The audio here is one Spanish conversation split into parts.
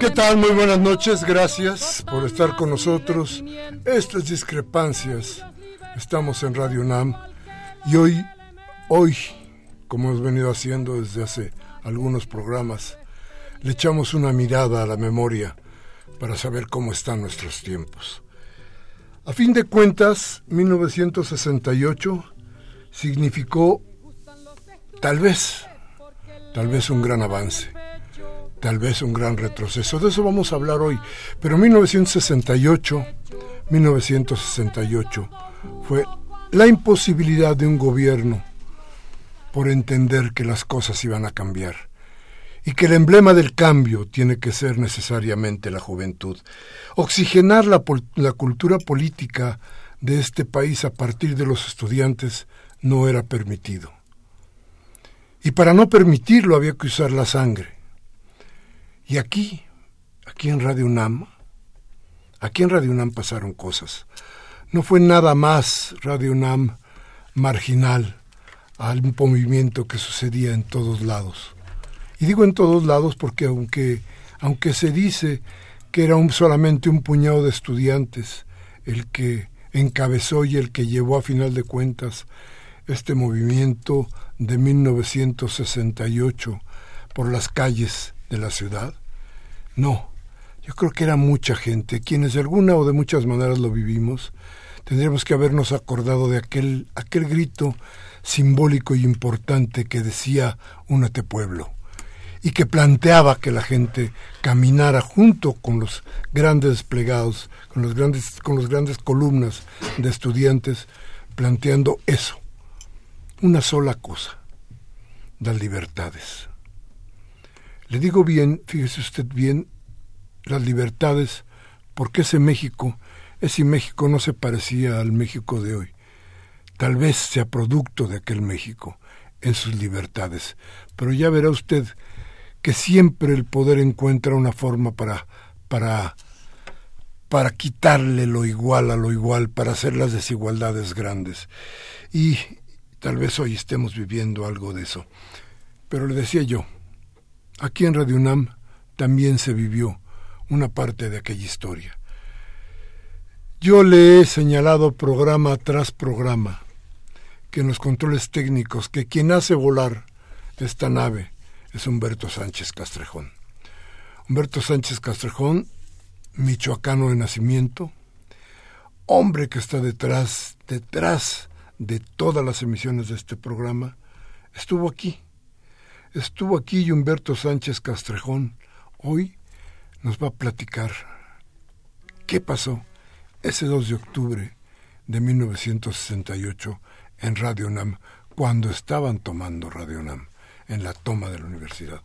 ¿Qué tal? Muy buenas noches, gracias por estar con nosotros. Estas discrepancias, estamos en Radio NAM y hoy, hoy, como hemos venido haciendo desde hace algunos programas, le echamos una mirada a la memoria para saber cómo están nuestros tiempos. A fin de cuentas, 1968 significó tal vez, tal vez un gran avance tal vez un gran retroceso. De eso vamos a hablar hoy. Pero 1968, 1968 fue la imposibilidad de un gobierno por entender que las cosas iban a cambiar y que el emblema del cambio tiene que ser necesariamente la juventud. Oxigenar la, la cultura política de este país a partir de los estudiantes no era permitido. Y para no permitirlo había que usar la sangre. Y aquí, aquí en Radio UNAM, aquí en Radio UNAM pasaron cosas. No fue nada más Radio UNAM marginal al movimiento que sucedía en todos lados. Y digo en todos lados porque aunque, aunque se dice que era un, solamente un puñado de estudiantes el que encabezó y el que llevó a final de cuentas este movimiento de 1968 por las calles de la ciudad? No, yo creo que era mucha gente, quienes de alguna o de muchas maneras lo vivimos, tendríamos que habernos acordado de aquel, aquel grito simbólico y importante que decía Únete pueblo y que planteaba que la gente caminara junto con los grandes desplegados, con los grandes, con los grandes columnas de estudiantes, planteando eso, una sola cosa, las libertades. Le digo bien, fíjese usted bien, las libertades, porque ese México, ese México no se parecía al México de hoy. Tal vez sea producto de aquel México en sus libertades, pero ya verá usted que siempre el poder encuentra una forma para para para quitarle lo igual a lo igual, para hacer las desigualdades grandes. Y tal vez hoy estemos viviendo algo de eso. Pero le decía yo, Aquí en Radio UNAM también se vivió una parte de aquella historia. Yo le he señalado programa tras programa que en los controles técnicos que quien hace volar esta nave es Humberto Sánchez Castrejón. Humberto Sánchez Castrejón, michoacano de nacimiento, hombre que está detrás, detrás de todas las emisiones de este programa, estuvo aquí Estuvo aquí Humberto Sánchez Castrejón. Hoy nos va a platicar qué pasó ese 2 de octubre de 1968 en Radio Nam, cuando estaban tomando Radio Nam, en la toma de la universidad.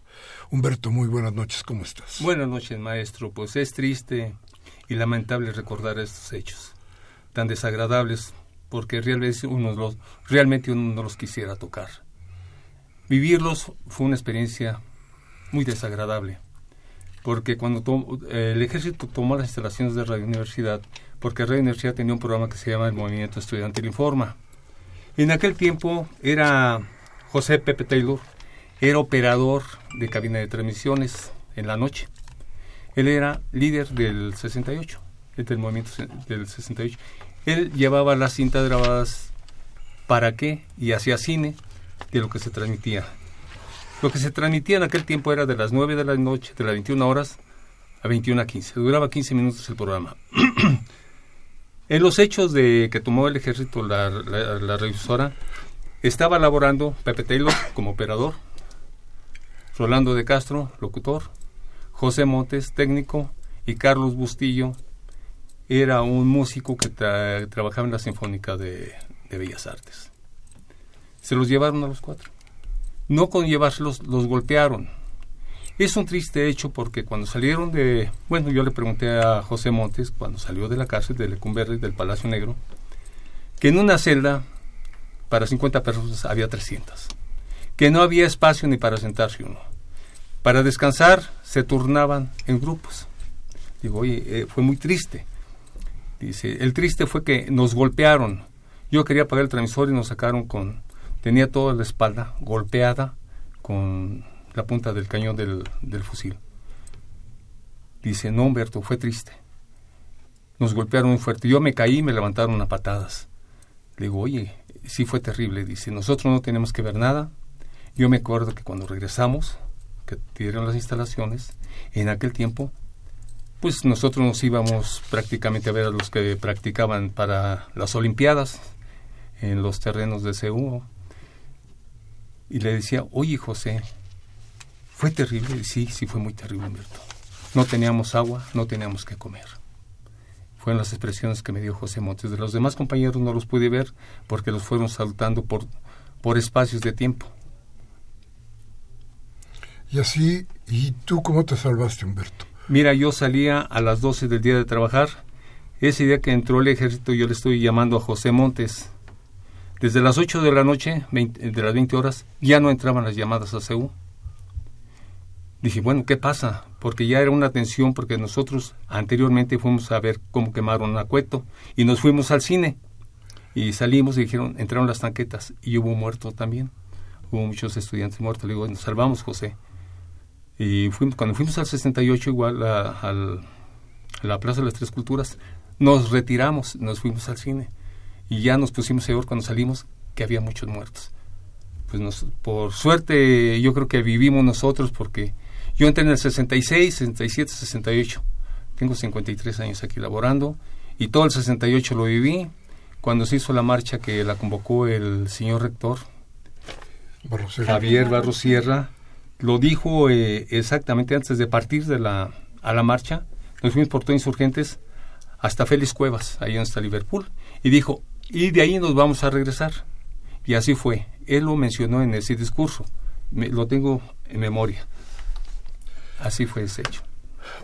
Humberto, muy buenas noches, ¿cómo estás? Buenas noches, maestro. Pues es triste y lamentable recordar estos hechos tan desagradables, porque realmente uno los, realmente uno no los quisiera tocar. Vivirlos fue una experiencia muy desagradable, porque cuando el ejército tomó las instalaciones de Radio Universidad, porque Radio Universidad tenía un programa que se llama el Movimiento Estudiantil Informa. En aquel tiempo era José Pepe Taylor era operador de cabina de transmisiones en la noche. Él era líder del 68, del movimiento del 68. Él llevaba las cintas grabadas para qué y hacía cine de lo que se transmitía. Lo que se transmitía en aquel tiempo era de las 9 de la noche, de las 21 horas a 21 a 15. Duraba 15 minutos el programa. en los hechos de que tomó el ejército la, la, revisora, estaba laborando Pepe Taylor como operador, Rolando de Castro, locutor, José Montes, técnico, y Carlos Bustillo era un músico que trabajaba en la Sinfónica de Bellas Artes. Se los llevaron a los cuatro. No con llevárselos, los golpearon es un triste hecho porque cuando salieron de... Bueno, yo le pregunté a José Montes, cuando salió de la cárcel de Lecumberri, del Palacio Negro, que en una celda para 50 personas había 300. Que no había espacio ni para sentarse uno. Para descansar se turnaban en grupos. Digo, eh, fue muy triste. Dice, el triste fue que nos golpearon. Yo quería apagar el transmisor y nos sacaron con... Tenía toda la espalda golpeada con la punta del cañón del, fusil. Dice, no, Humberto, fue triste. Nos golpearon muy fuerte. Yo me caí y me levantaron a patadas. Le digo, oye, sí fue terrible. Dice, nosotros no tenemos que ver nada. Yo me acuerdo que cuando regresamos, que dieron las instalaciones, en aquel tiempo, pues nosotros nos íbamos prácticamente a ver a los que practicaban para las Olimpiadas en los terrenos de CEU. Y le decía, oye José, fue terrible, sí, sí fue muy terrible, Humberto. No teníamos agua, no teníamos que comer. Fueron las expresiones que me dio José Montes. De los demás compañeros no los pude ver porque los fueron saltando por, por espacios de tiempo. Y así, ¿y tú cómo te salvaste, Humberto? Mira, yo salía a las 12 del día de trabajar. Ese día que entró el ejército, yo le estoy llamando a José Montes. Desde las 8 de la noche, de las 20 horas, ya no entraban las llamadas a CEU dije, bueno, ¿qué pasa? Porque ya era una tensión, porque nosotros anteriormente fuimos a ver cómo quemaron a Cueto y nos fuimos al cine. Y salimos y dijeron, entraron las tanquetas y hubo muerto también. Hubo muchos estudiantes muertos. Le digo, nos salvamos, José. Y fuimos, cuando fuimos al 68, igual a, la Plaza de las Tres Culturas, nos retiramos, nos fuimos al cine. Y ya nos pusimos a ver cuando salimos que había muchos muertos. Pues nos, por suerte yo creo que vivimos nosotros porque yo entré en el 66, 67, 68. Tengo 53 años aquí laborando y todo el 68 lo viví cuando se hizo la marcha que la convocó el señor rector Javier Barro Sierra. Lo dijo eh, exactamente antes de partir de la, a la marcha. Nos fuimos por todos insurgentes hasta Félix Cuevas, ahí en está Liverpool, y dijo, y de ahí nos vamos a regresar. Y así fue. Él lo mencionó en ese discurso. lo tengo en memoria. Así fue ese hecho.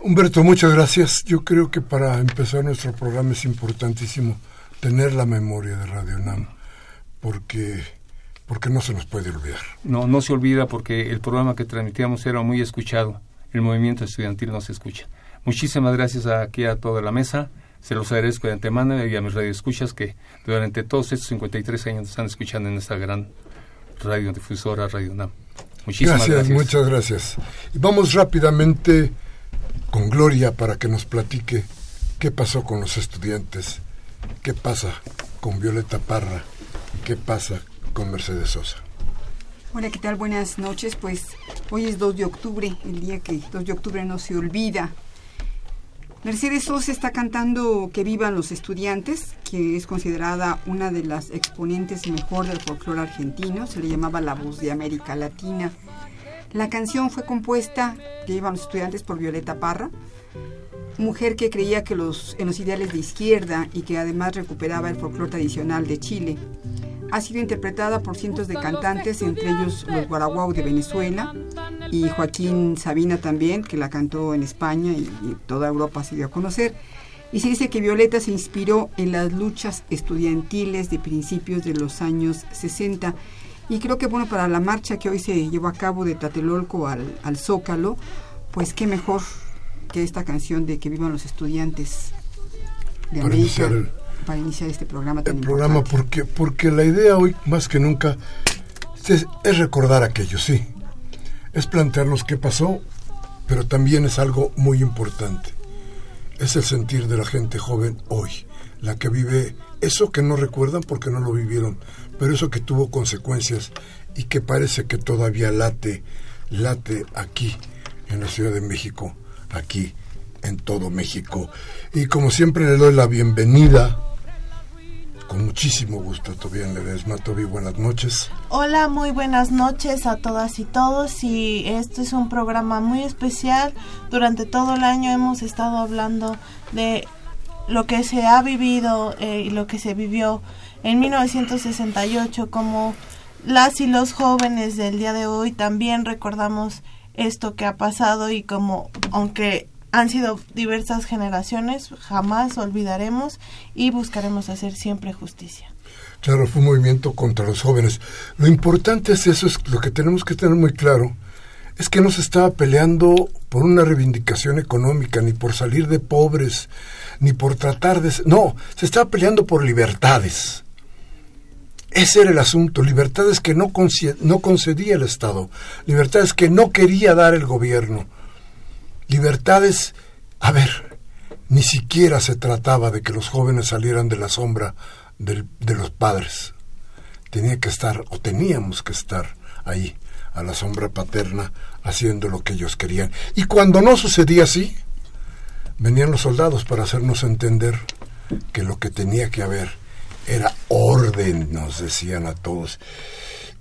Humberto, muchas gracias. Yo creo que para empezar nuestro programa es importantísimo tener la memoria de Radio NAM, porque, porque no se nos puede olvidar. No, no se olvida porque el programa que transmitíamos era muy escuchado. El movimiento estudiantil no se escucha. Muchísimas gracias aquí a toda la mesa. Se los agradezco de antemano y a mis radioescuchas que durante todos estos 53 años están escuchando en esta gran radiodifusora Radio NAM gracias, muchas gracias. Y vamos rápidamente con Gloria para que nos platique qué pasó con los estudiantes, qué pasa con Violeta Parra, qué pasa con Mercedes Sosa. Hola, ¿qué tal? Buenas noches. Pues hoy es 2 de octubre, el día que 2 de octubre no se olvida. Mercedes Sosa está cantando Que vivan los estudiantes, que es considerada una de las exponentes mejor del folclore argentino, se le llamaba la voz de América Latina. La canción fue compuesta, Que vivan los estudiantes, por Violeta Parra, mujer que creía que los, en los ideales de izquierda y que además recuperaba el folclore tradicional de Chile. Ha sido interpretada por cientos de cantantes, entre ellos los Guaraguau de Venezuela y Joaquín Sabina también, que la cantó en España y, toda Europa se dio a conocer. Y se dice que Violeta se inspiró en las luchas estudiantiles de principios de los años 60. Y creo que bueno, para la marcha que hoy se llevó a cabo de Tatelolco al, al Zócalo, pues qué mejor que esta canción de Que vivan los estudiantes de América para iniciar este programa tan El programa porque, porque la idea hoy más que nunca es, recordar aquello, sí. es plantearnos qué pasó, pero también es algo muy importante. Es el sentir de la gente joven hoy, la que vive eso que no recuerdan porque no lo vivieron, pero eso que tuvo consecuencias y que parece que todavía late, late aquí en la Ciudad de México, aquí en todo México. Y como siempre le doy la bienvenida con muchísimo gusto, Toby Ledesma. Toby, buenas noches. Hola, muy buenas noches a todas y todos. Y este es un programa muy especial. Durante todo el año hemos estado hablando de lo que se ha vivido eh, y lo que se vivió en 1968, como las y los jóvenes del día de hoy también recordamos esto que ha pasado y como aunque han sido diversas generaciones, jamás olvidaremos y buscaremos hacer siempre justicia. Claro, fue un movimiento contra los jóvenes. Lo importante es eso, es lo que tenemos que tener muy claro, es que no se estaba peleando por una reivindicación económica, ni por salir de pobres, ni por tratar de... No, se estaba peleando por libertades. Ese era el asunto, libertades que no, no concedía el Estado, libertades que no quería dar el gobierno Libertades, a ver, ni siquiera se trataba de que los jóvenes salieran de la sombra de los padres. Tenía que estar, o teníamos que estar ahí, a la sombra paterna, haciendo lo que ellos querían. Y cuando no sucedía así, venían los soldados para hacernos entender que lo que tenía que haber era orden, nos decían a todos.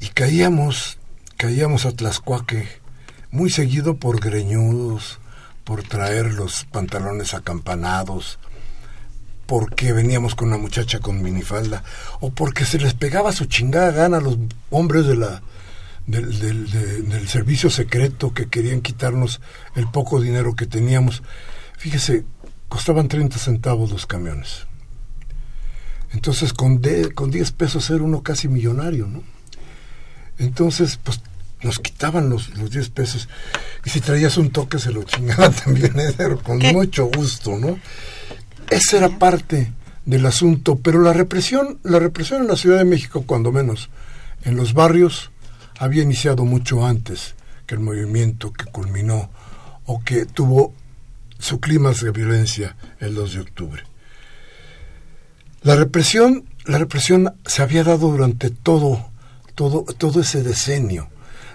Y caíamos, caíamos a Tlaxcuaque muy seguido por greñudos, por traer los pantalones acampanados, porque veníamos con una muchacha con minifalda, o porque se les pegaba su chingada gana a los hombres de la, del, servicio secreto que querían quitarnos el poco dinero que teníamos. Fíjese, costaban 30 centavos los camiones. Entonces con, con 10 pesos era uno casi millonario, ¿no? Entonces, pues nos quitaban los, los 10 pesos. Y si traías un toque se lo chingaban también, ¿eh? con mucho gusto, ¿no? Esa era parte del asunto, pero la represión, la represión en la Ciudad de México, cuando menos, en los barrios, había iniciado mucho antes que el movimiento que culminó o que tuvo su clima de violencia el 2 de octubre. La represión, la represión se había dado durante todo, todo, todo ese decenio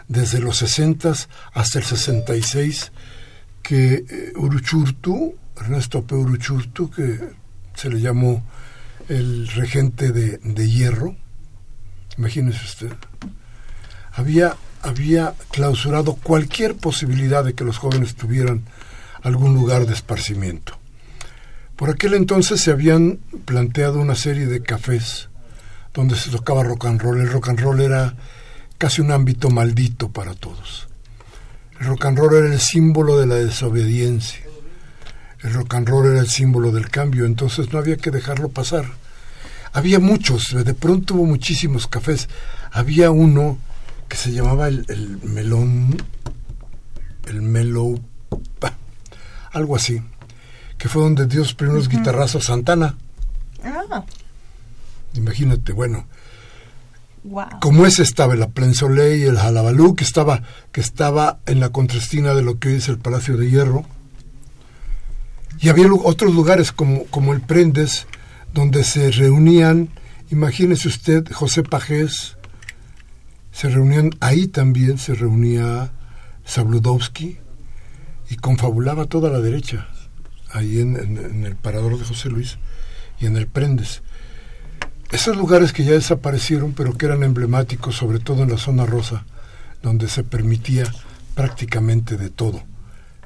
desde los 60 hasta el 66 que eh, Uruchurtu, Ernesto P. Uruchurtu, que se le llamó el regente de, de hierro, imagínese usted, había, había clausurado cualquier posibilidad de que los jóvenes tuvieran algún lugar de esparcimiento. Por aquel entonces se habían planteado una serie de cafés donde se tocaba rock and roll. El rock and roll era casi un ámbito maldito para todos. El rock and roll era el símbolo de la desobediencia. El rock and roll era el símbolo del cambio, entonces no había que dejarlo pasar. Había muchos, de pronto hubo muchísimos cafés. Había uno que se llamaba el, melón, el melo, algo así, que fue donde dio los primeros guitarrazos Santana. Ah. Imagínate, bueno, como ese estaba el Aplensolé y el Jalabalú, que estaba, que estaba en la contrastina de lo que hoy es el Palacio de Hierro. Y había otros lugares como, como el Prendes, donde se reunían, imagínese usted, José Pajés, se reunían, ahí también se reunía Sabludowski y confabulaba toda la derecha, ahí en el parador de José Luis y en el Prendes. Esos lugares que ya desaparecieron, pero que eran emblemáticos, sobre todo en la zona rosa, donde se permitía prácticamente de todo.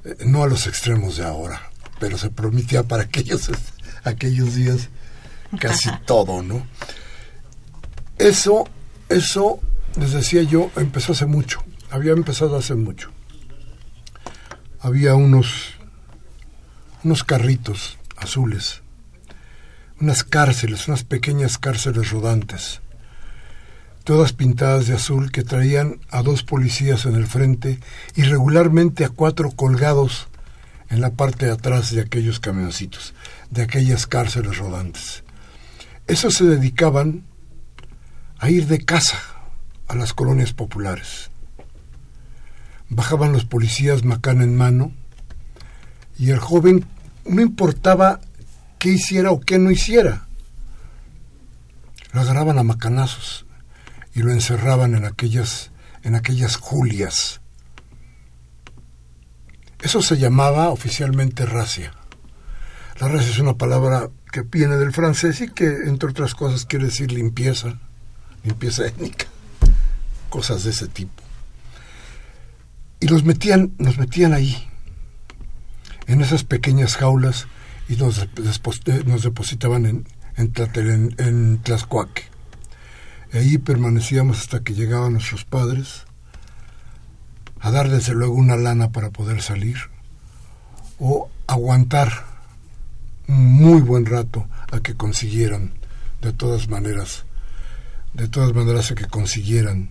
Eh, no a los extremos de ahora, pero se permitía para aquellos, aquellos días casi todo, ¿no? Eso, eso, les decía yo, empezó hace mucho. Había empezado hace mucho. Había unos, unos carritos azules unas cárceles, unas pequeñas cárceles rodantes, todas pintadas de azul que traían a dos policías en el frente y regularmente a cuatro colgados en la parte de atrás de aquellos camioncitos, de aquellas cárceles rodantes. Esos se dedicaban a ir de casa a las colonias populares. bajaban los policías macana en mano y el joven no importaba qué hiciera o qué no hiciera. Lo agarraban a macanazos y lo encerraban en aquellas, en aquellas julias. Eso se llamaba oficialmente racia. La racia es una palabra que viene del francés y que, entre otras cosas, quiere decir limpieza, limpieza étnica, cosas de ese tipo. Y los metían, nos metían ahí, en esas pequeñas jaulas, y nos, eh, nos depositaban en, en, en. Y ahí permanecíamos hasta que llegaban nuestros padres a dar desde luego una lana para poder salir o aguantar un muy buen rato a que consiguieran de todas maneras de todas maneras a que consiguieran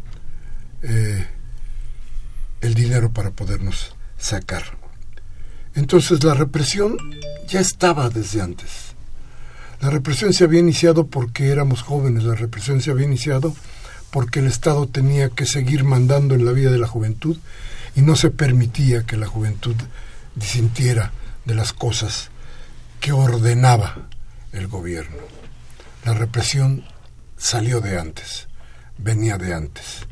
eh, el dinero para podernos sacar entonces la represión ya estaba desde antes la represión se había iniciado porque éramos jóvenes, la represión se había iniciado porque el Estado tenía que seguir mandando en la vida de la juventud y no se permitía que la juventud disintiera de las cosas que ordenaba el gobierno. La represión salió de antes, venía de antes.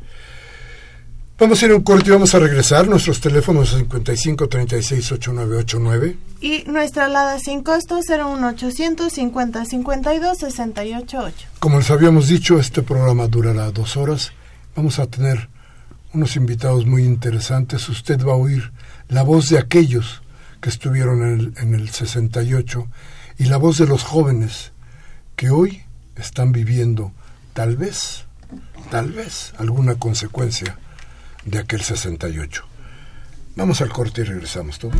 Vamos a ir a un corte y vamos a regresar. Nuestros teléfonos 55 36 8989. Y nuestra alada sin costo 01800 50 52 688. Como les habíamos dicho, este programa durará dos horas. Vamos a tener unos invitados muy interesantes. Usted va a oír la voz de aquellos que estuvieron en el, en el 68 y la voz de los jóvenes que hoy están viviendo tal vez, tal vez alguna consecuencia de aquel 68. Vamos al corte y regresamos, ¿todo?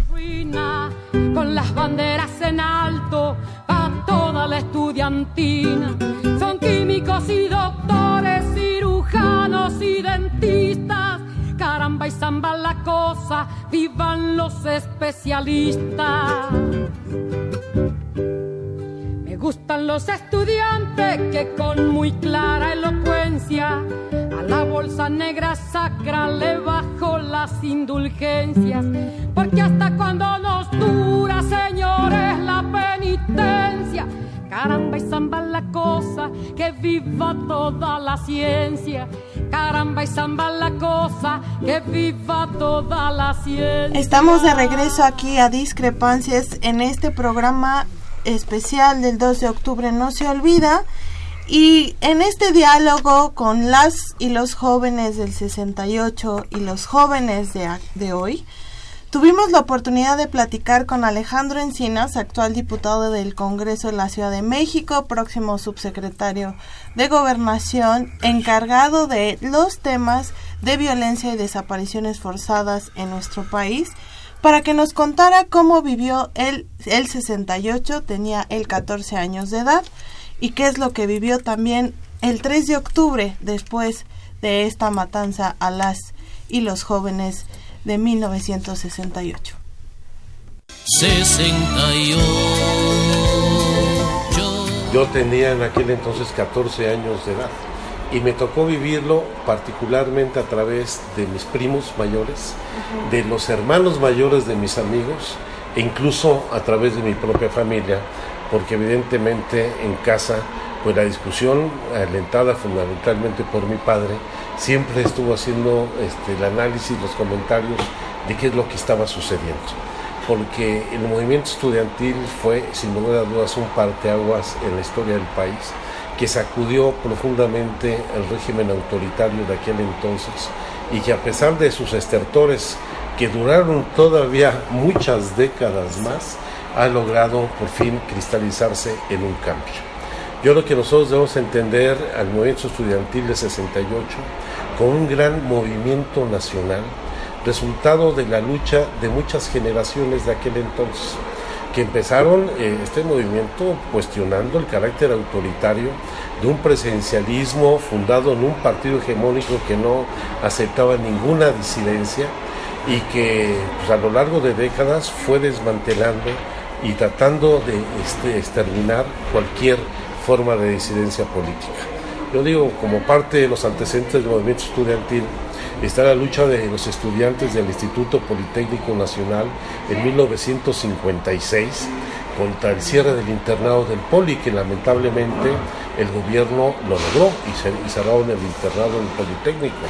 Con las banderas en alto a toda la estudiantina. Son químicos y doctores, cirujanos y dentistas. Caramba y zamba la cosa, vivan los especialistas. Me gustan los estudiantes que con muy clara elocuencia la bolsa negra sacra le bajo las indulgencias. Porque hasta cuando nos dura, señores, la penitencia. Caramba y zamba la cosa, que viva toda la ciencia. Caramba y zamba la cosa, que viva toda la ciencia. Estamos de regreso aquí a Discrepancias en este programa especial del 2 de octubre no se olvida. Y en este diálogo con las y los jóvenes del 68 y los jóvenes de, de hoy, tuvimos la oportunidad de platicar con Alejandro Encinas, actual diputado del Congreso de la Ciudad de México, próximo subsecretario de Gobernación, encargado de los temas de violencia y desapariciones forzadas en nuestro país para que nos contara cómo vivió él el 68, tenía el 14 años de edad, y qué es lo que vivió también el 3 de octubre después de esta matanza a las y los jóvenes de 1968. 68. Yo tenía en aquel entonces 14 años de edad y me tocó vivirlo particularmente a través de mis primos mayores, de los hermanos mayores de mis amigos e incluso a través de mi propia familia, porque evidentemente en casa pues la discusión alentada fundamentalmente por mi padre siempre estuvo haciendo este, el análisis, los comentarios de qué es lo que estaba sucediendo. Porque el movimiento estudiantil fue sin lugar a dudas un parteaguas en la historia del país que sacudió profundamente el régimen autoritario de aquel entonces y que a pesar de sus estertores que duraron todavía muchas décadas más, ha logrado por fin cristalizarse en un cambio. Yo creo que nosotros debemos entender al movimiento estudiantil de 68 como un gran movimiento nacional, resultado de la lucha de muchas generaciones de aquel entonces que empezaron eh, este movimiento cuestionando el carácter autoritario de un presidencialismo fundado en un partido hegemónico que no aceptaba ninguna disidencia y que pues, a lo largo de décadas fue desmantelando y tratando de este, exterminar cualquier forma de disidencia política. Yo digo, como parte de los antecedentes del movimiento estudiantil, está la lucha de los estudiantes del Instituto Politécnico Nacional en 1956 contra el cierre del internado del Poli, que lamentablemente el gobierno lo logró y, cerraron el internado del Politécnico.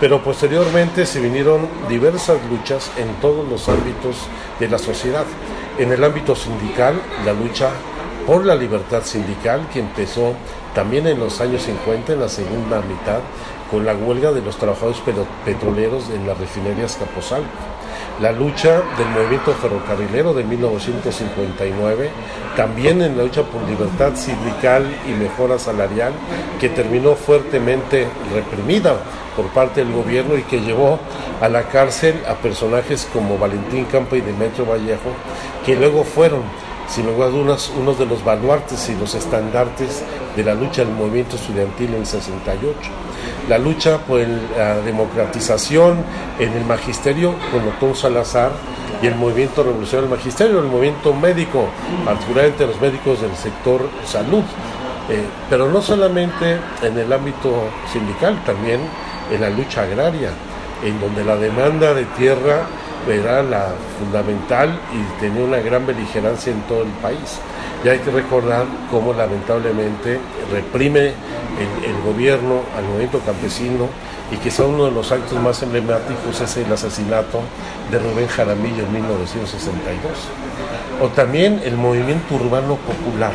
Pero posteriormente se vinieron diversas luchas en todos los ámbitos de la sociedad. En el ámbito sindical, la lucha por la libertad sindical, que empezó también en los años 50, en la segunda mitad, con la huelga de los trabajadores petroleros en las refinerías Capozalco la lucha del movimiento ferrocarrilero de 1959, también en la lucha por libertad sindical y mejora salarial, que terminó fuertemente reprimida por parte del gobierno y que llevó a la cárcel a personajes como Valentín Campa y Demetrio Vallejo, que luego fueron, sin lugar a dudas, uno de los baluartes y los estandartes de la lucha del movimiento estudiantil en 68 la lucha por la democratización en el magisterio con Otón Salazar y el movimiento revolucionario del magisterio, el movimiento médico, particularmente los médicos del sector salud. Eh, pero no solamente en el ámbito sindical, también en la lucha agraria, en donde la demanda de tierra era la fundamental y tenía una gran beligerancia en todo el país. Y hay que recordar cómo lamentablemente reprime el, gobierno al movimiento campesino y que son uno de los actos más emblemáticos es el asesinato de Rubén Jaramillo en 1962. O también el movimiento urbano popular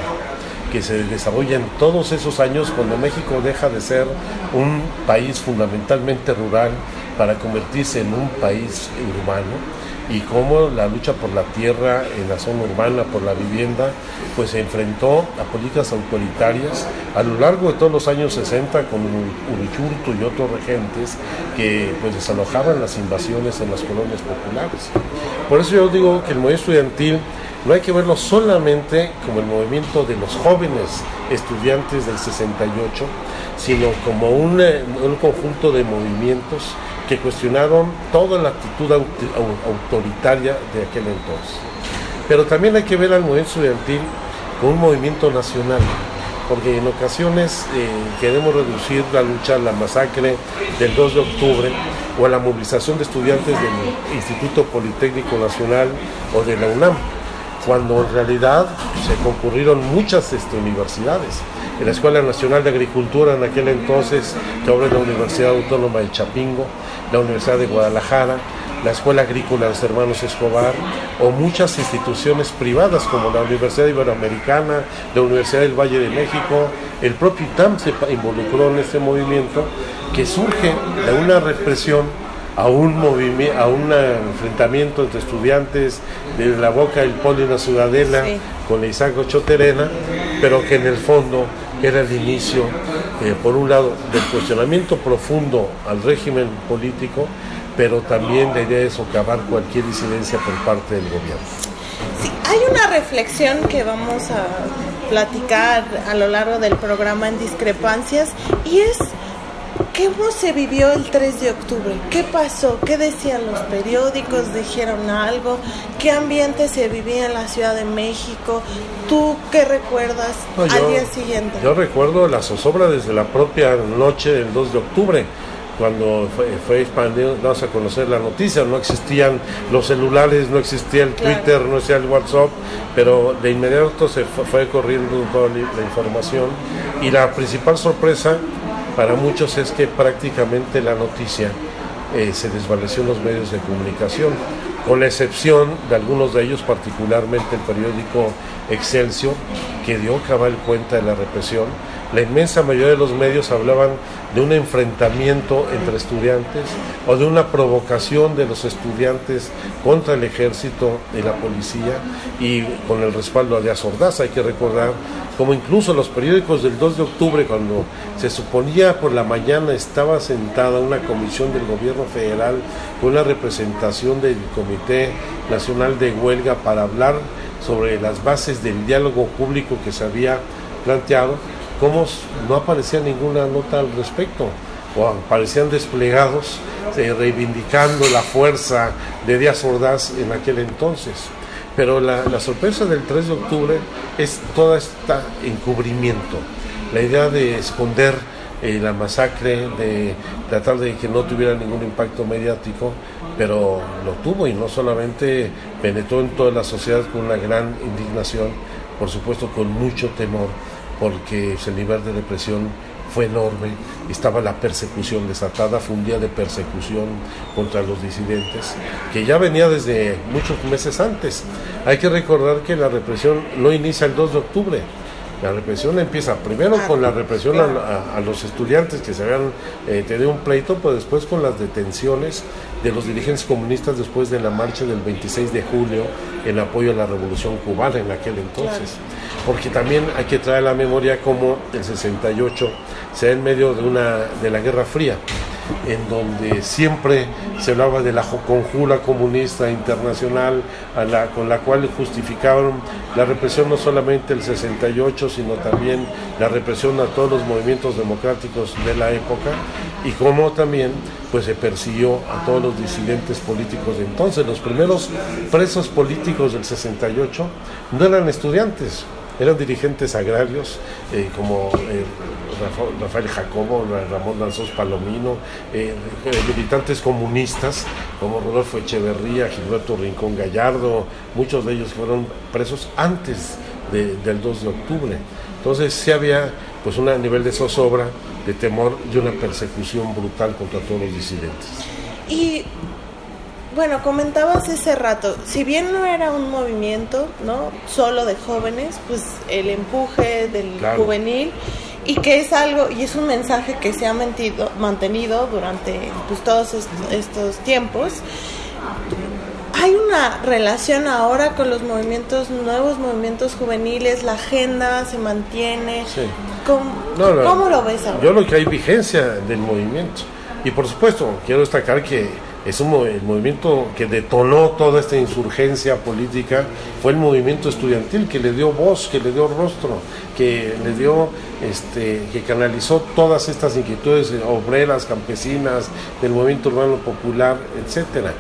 que se desarrolla en todos esos años cuando México deja de ser un país fundamentalmente rural para convertirse en un país urbano y cómo la lucha por la tierra en la zona urbana, por la vivienda, pues se enfrentó a políticas autoritarias a lo largo de todos los años 60 con Urichurtu y otros regentes que pues desalojaban las invasiones en las colonias populares. Por eso yo digo que el movimiento estudiantil no hay que verlo solamente como el movimiento de los jóvenes estudiantes del 68, sino como un, un conjunto de movimientos que cuestionaron toda la actitud autoritaria de aquel entonces. Pero también hay que ver al movimiento estudiantil como un movimiento nacional, porque en ocasiones eh, queremos reducir la lucha a la masacre del 2 de octubre o a la movilización de estudiantes del Instituto Politécnico Nacional o de la UNAM, cuando en realidad se concurrieron muchas este, universidades. En la Escuela Nacional de Agricultura en aquel entonces, que ahora es la Universidad Autónoma de Chapingo, la Universidad de Guadalajara, la Escuela Agrícola de los Hermanos Escobar o muchas instituciones privadas como la Universidad Iberoamericana, la Universidad del Valle de México, el propio ITAM se involucró en este movimiento que surge de una represión a un movimiento, a un enfrentamiento entre estudiantes de la Boca del Poli y la Ciudadela con la Choterena, pero que en el fondo era el inicio, eh, por un lado, del cuestionamiento profundo al régimen político, pero también la idea de socavar cualquier disidencia por parte del gobierno. Sí, hay una reflexión que vamos a platicar a lo largo del programa en discrepancias y es ¿Cómo se vivió el 3 de octubre? ¿Qué pasó? ¿Qué decían los periódicos? ¿Dijeron algo? ¿Qué ambiente se vivía en la Ciudad de México? ¿Tú qué recuerdas al día siguiente? Yo recuerdo la zozobra desde la propia noche del 2 de octubre cuando fue, fue expandido, a conocer la noticia, no existían los celulares, no existía el Twitter, no existía el WhatsApp, pero de inmediato se fue corriendo toda la información y la principal sorpresa para muchos es que prácticamente la noticia eh, se desvaneció en los medios de comunicación, con la excepción de algunos de ellos, particularmente el periódico Excelsior, que dio cabal cuenta de la represión. La inmensa mayoría de los medios hablaban de un enfrentamiento entre estudiantes o de una provocación de los estudiantes contra el ejército y la policía y con el respaldo de Azordaz. Hay que recordar como incluso los periódicos del 2 de octubre, cuando se suponía por la mañana estaba sentada una comisión del gobierno federal con una representación del Comité Nacional de Huelga para hablar sobre las bases del diálogo público que se había planteado, como no aparecía ninguna nota al respecto, o aparecían desplegados eh, reivindicando la fuerza de Díaz Ordaz en aquel entonces. Pero la, la, sorpresa del 3 de octubre es todo este encubrimiento, la idea de esconder eh, la masacre, de tratar de que no tuviera ningún impacto mediático, pero lo tuvo y no solamente penetró en toda la sociedad con una gran indignación, por supuesto con mucho temor, porque el nivel de represión fue enorme, estaba la persecución desatada, fue un día de persecución contra los disidentes, que ya venía desde muchos meses antes. Hay que recordar que la represión no inicia el 2 de octubre, la represión empieza primero con la represión a, los estudiantes que se habían eh, tenido un pleito, pero después con las detenciones de los dirigentes comunistas después de la marcha del 26 de julio en apoyo a la revolución cubana en aquel entonces. Porque también hay que traer a la memoria cómo el 68 se da en medio de, una, de la Guerra Fría en donde siempre se hablaba de la conjura comunista internacional con la cual justificaron la represión no solamente el 68, sino también la represión a todos los movimientos democráticos de la época y cómo también pues se persiguió a todos los disidentes políticos de entonces. Los primeros presos políticos del 68 no eran estudiantes, eran dirigentes agrarios eh, como eh, Rafael Jacobo, Ramón Lanzos Palomino, eh, militantes comunistas como Rodolfo Echeverría, Gilberto Rincón Gallardo, muchos de ellos fueron presos antes del 2 de octubre. Entonces sí había pues un nivel de zozobra, de temor y una persecución brutal contra todos los disidentes. Y bueno, comentabas ese rato, si bien no era un movimiento, ¿no? Solo de jóvenes, pues el empuje del juvenil y que es algo y es un mensaje que se ha mentido, mantenido durante pues, todos estos tiempos. Hay una relación ahora con los movimientos, nuevos movimientos juveniles, la agenda se mantiene. ¿Cómo, lo ves ahora? Yo lo que hay vigencia del movimiento. Y por supuesto, quiero destacar que es un el movimiento que detonó toda esta insurgencia política, fue el movimiento estudiantil que le dio voz, que le dio rostro, que le dio, este, que canalizó todas estas inquietudes obreras, campesinas, del movimiento urbano popular, etcétera.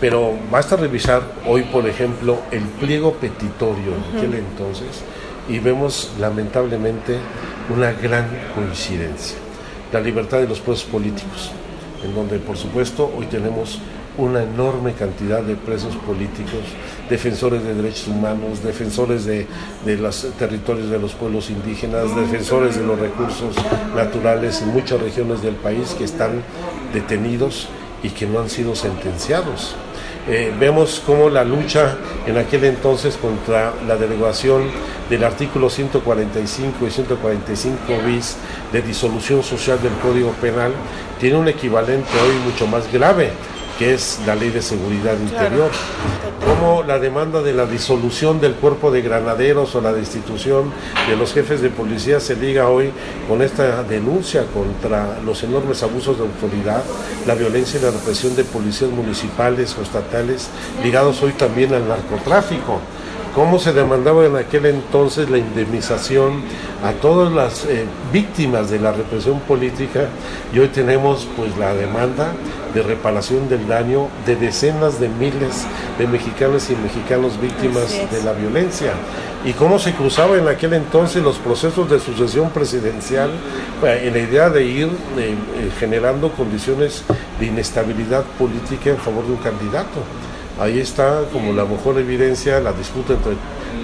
Pero basta revisar hoy, por ejemplo, el pliego petitorio de aquel entonces y vemos lamentablemente una gran coincidencia, la libertad de los pueblos políticos en donde por supuesto hoy tenemos una enorme cantidad de presos políticos, defensores de derechos humanos, defensores de, los territorios de los pueblos indígenas, defensores de los recursos naturales en muchas regiones del país que están detenidos y que no han sido sentenciados. Eh, vemos cómo la lucha en aquel entonces contra la derogación del artículo 145 y 145 bis de disolución social del Código Penal tiene un equivalente hoy mucho más grave, que es la ley de seguridad interior. La demanda de la disolución del cuerpo de granaderos o la destitución de los jefes de policía se liga hoy con esta denuncia contra los enormes abusos de autoridad, la violencia y la represión de policías municipales o estatales, ligados hoy también al narcotráfico cómo se demandaba en aquel entonces la indemnización a todas las eh, víctimas de la represión política y hoy tenemos pues la demanda de reparación del daño de decenas de miles de mexicanos y mexicanos víctimas de la violencia y cómo se cruzaba en aquel entonces los procesos de sucesión presidencial eh, en la idea de ir eh, generando condiciones de inestabilidad política en favor de un candidato. Ahí está como la mejor evidencia la disputa entre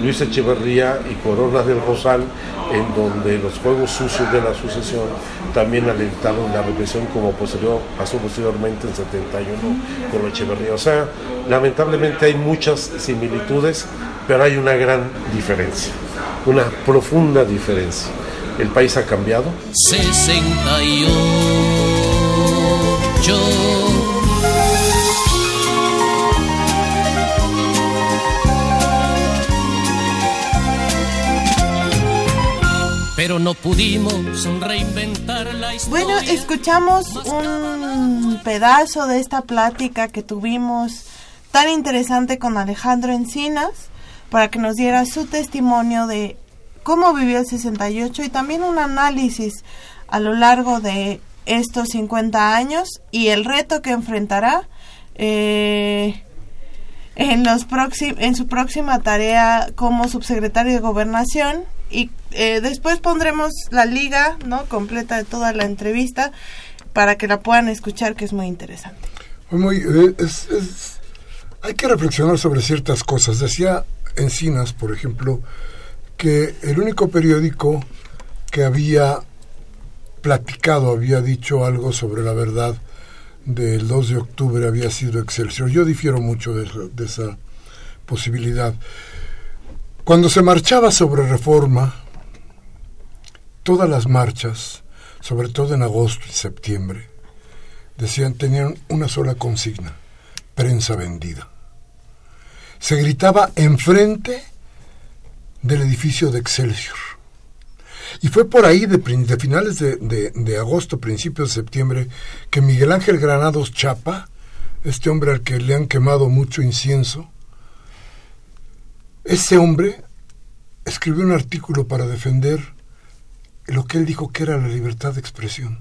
Luis Echeverría y Corona del Rosal, en donde los juegos sucios de la sucesión también alentaron la represión como posterior, pasó posteriormente en 71 con Echeverría. O sea, lamentablemente hay muchas similitudes, pero hay una gran diferencia, una profunda diferencia. El país ha cambiado. 68 pero no pudimos reinventar la historia. Bueno, escuchamos un pedazo de esta plática que tuvimos tan interesante con Alejandro Encinas para que nos diera su testimonio de cómo vivió el 68 y también un análisis a lo largo de estos 50 años y el reto que enfrentará eh, en, los en su próxima tarea como subsecretario de Gobernación y eh, después pondremos la liga, ¿no? Completa de toda la entrevista para que la puedan escuchar, que es muy interesante. Eh, hay que reflexionar sobre ciertas cosas. Decía Encinas, por ejemplo, que el único periódico que había platicado, había dicho algo sobre la verdad del 2 de octubre había sido Excelsior. Yo difiero mucho de, de esa posibilidad. Cuando se marchaba sobre reforma, todas las marchas, sobre todo en agosto y septiembre, decían, tenían una sola consigna, prensa vendida. Se gritaba enfrente del edificio de Excelsior. Y fue por ahí, de, finales de, de, agosto, principios de septiembre, que Miguel Ángel Granados Chapa, este hombre al que le han quemado mucho incienso, ese hombre escribió un artículo para defender lo que él dijo que era la libertad de expresión.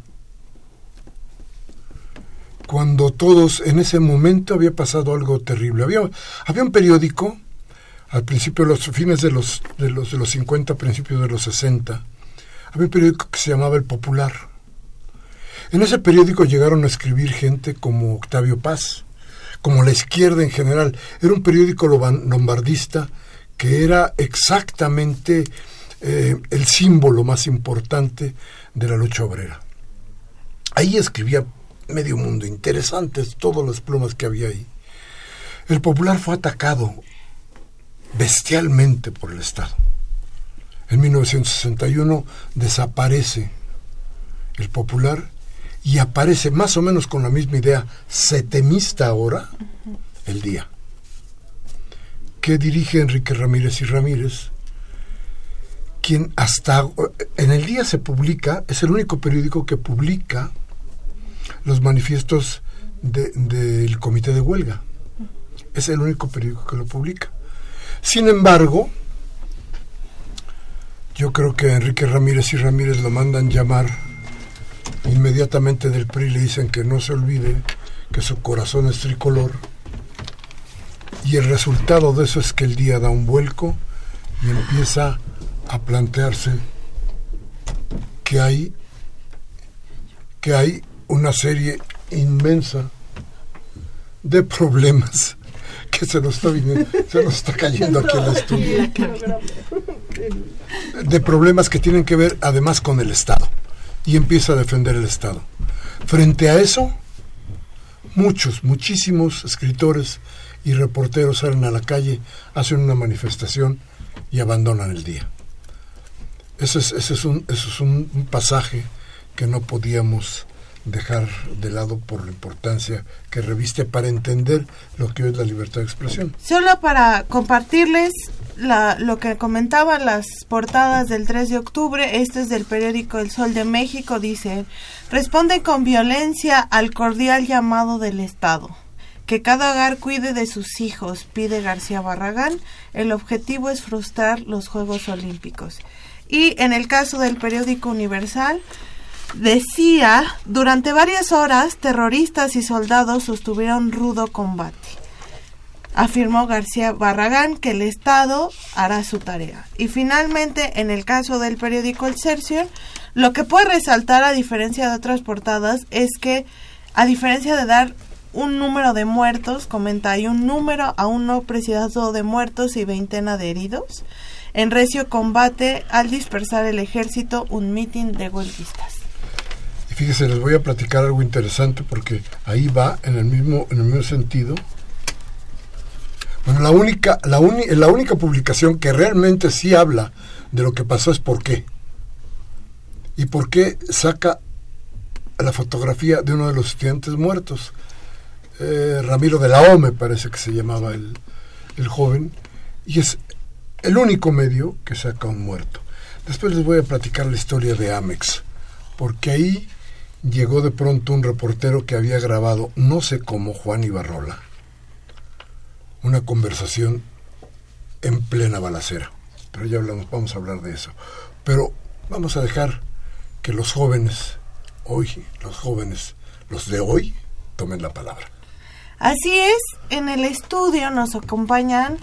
Cuando todos, en ese momento había pasado algo terrible. Había, había un periódico, al principio, los fines de los, de los, de los 50, principios de los 60, había un periódico que se llamaba El Popular. En ese periódico llegaron a escribir gente como Octavio Paz, como la izquierda en general. Era un periódico lombardista que era exactamente eh, el símbolo más importante de la lucha obrera. Ahí escribía medio mundo, interesantes todas las plumas que había ahí. El popular fue atacado bestialmente por el Estado. En 1961 desaparece el popular y aparece más o menos con la misma idea setemista ahora, el día que dirige Enrique Ramírez y Ramírez, quien hasta en el día se publica, es el único periódico que publica los manifiestos del comité de huelga. Es el único periódico que lo publica. Sin embargo, yo creo que Enrique Ramírez y Ramírez lo mandan llamar inmediatamente del PRI le dicen que no se olvide que su corazón es tricolor y el resultado de eso es que el día da un vuelco y empieza a plantearse que hay que hay una serie inmensa de problemas que se nos está se nos está cayendo aquí el estudio. De problemas que tienen que ver además con el Estado. Y empieza a defender el Estado. Frente a eso muchos muchísimos escritores y reporteros salen a la calle, hacen una manifestación y abandonan el día. Ese es, ese es, un, es un, pasaje que no podíamos dejar de lado por la importancia que reviste para entender lo que es la libertad de expresión. Solo para compartirles la, lo que comentaban las portadas del 3 de octubre, esto es del periódico El Sol de México, dice, responde con violencia al cordial llamado del Estado. Que cada hogar cuide de sus hijos, pide García Barragán. El objetivo es frustrar los Juegos Olímpicos. Y en el caso del periódico Universal, decía, durante varias horas, terroristas y soldados sostuvieron rudo combate. Afirmó García Barragán que el Estado hará su tarea. Y finalmente, en el caso del periódico El Cercio, lo que puede resaltar a diferencia de otras portadas es que, a diferencia de dar un número de muertos, comenta, hay un número aún no precisado de muertos y veintena de heridos. En recio combate al dispersar el ejército un mitin de huelguistas. Y fíjese, les voy a platicar algo interesante porque ahí va en el mismo, en el mismo sentido. Bueno, la única, la, la única publicación que realmente sí habla de lo que pasó es por qué. Y por qué saca la fotografía de uno de los estudiantes muertos eh, Ramiro de la O, me parece que se llamaba el, el joven, y es el único medio que saca un muerto. Después les voy a platicar la historia de Amex, porque ahí llegó de pronto un reportero que había grabado, no sé cómo, Juan Ibarrola, una conversación en plena balacera. Pero ya hablamos, vamos a hablar de eso. Pero vamos a dejar que los jóvenes, hoy, los jóvenes, los de hoy, tomen la palabra. Así es, en el estudio nos acompañan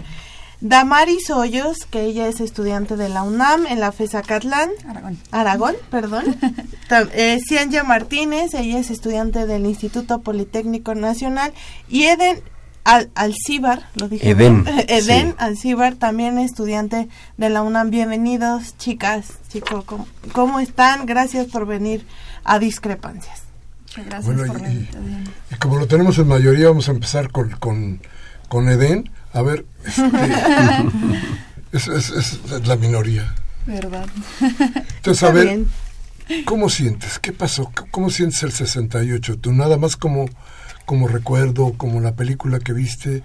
Damaris Hoyos, que ella es estudiante de la UNAM en la FESA Catlán. Aragón. Aragón, perdón. eh, Cianya Martínez, ella es estudiante del Instituto Politécnico Nacional. Y Eden Al Alcíbar, lo dije. Eden. Eden sí. Alcíbar, también estudiante de la UNAM. Bienvenidos, chicas, chicos. ¿cómo, cómo están? Gracias por venir a Discrepancias. Gracias Bueno, por la y- invitación. Y como lo tenemos en mayoría, vamos a empezar con, con, con Edén. A ver, este, es, es- es la minoría. ¿Verdad? Entonces, a ver, bien. ¿cómo sientes? ¿Qué pasó? ¿Cómo- ¿Cómo sientes el 68? Tú nada más como, como recuerdo, como la película que viste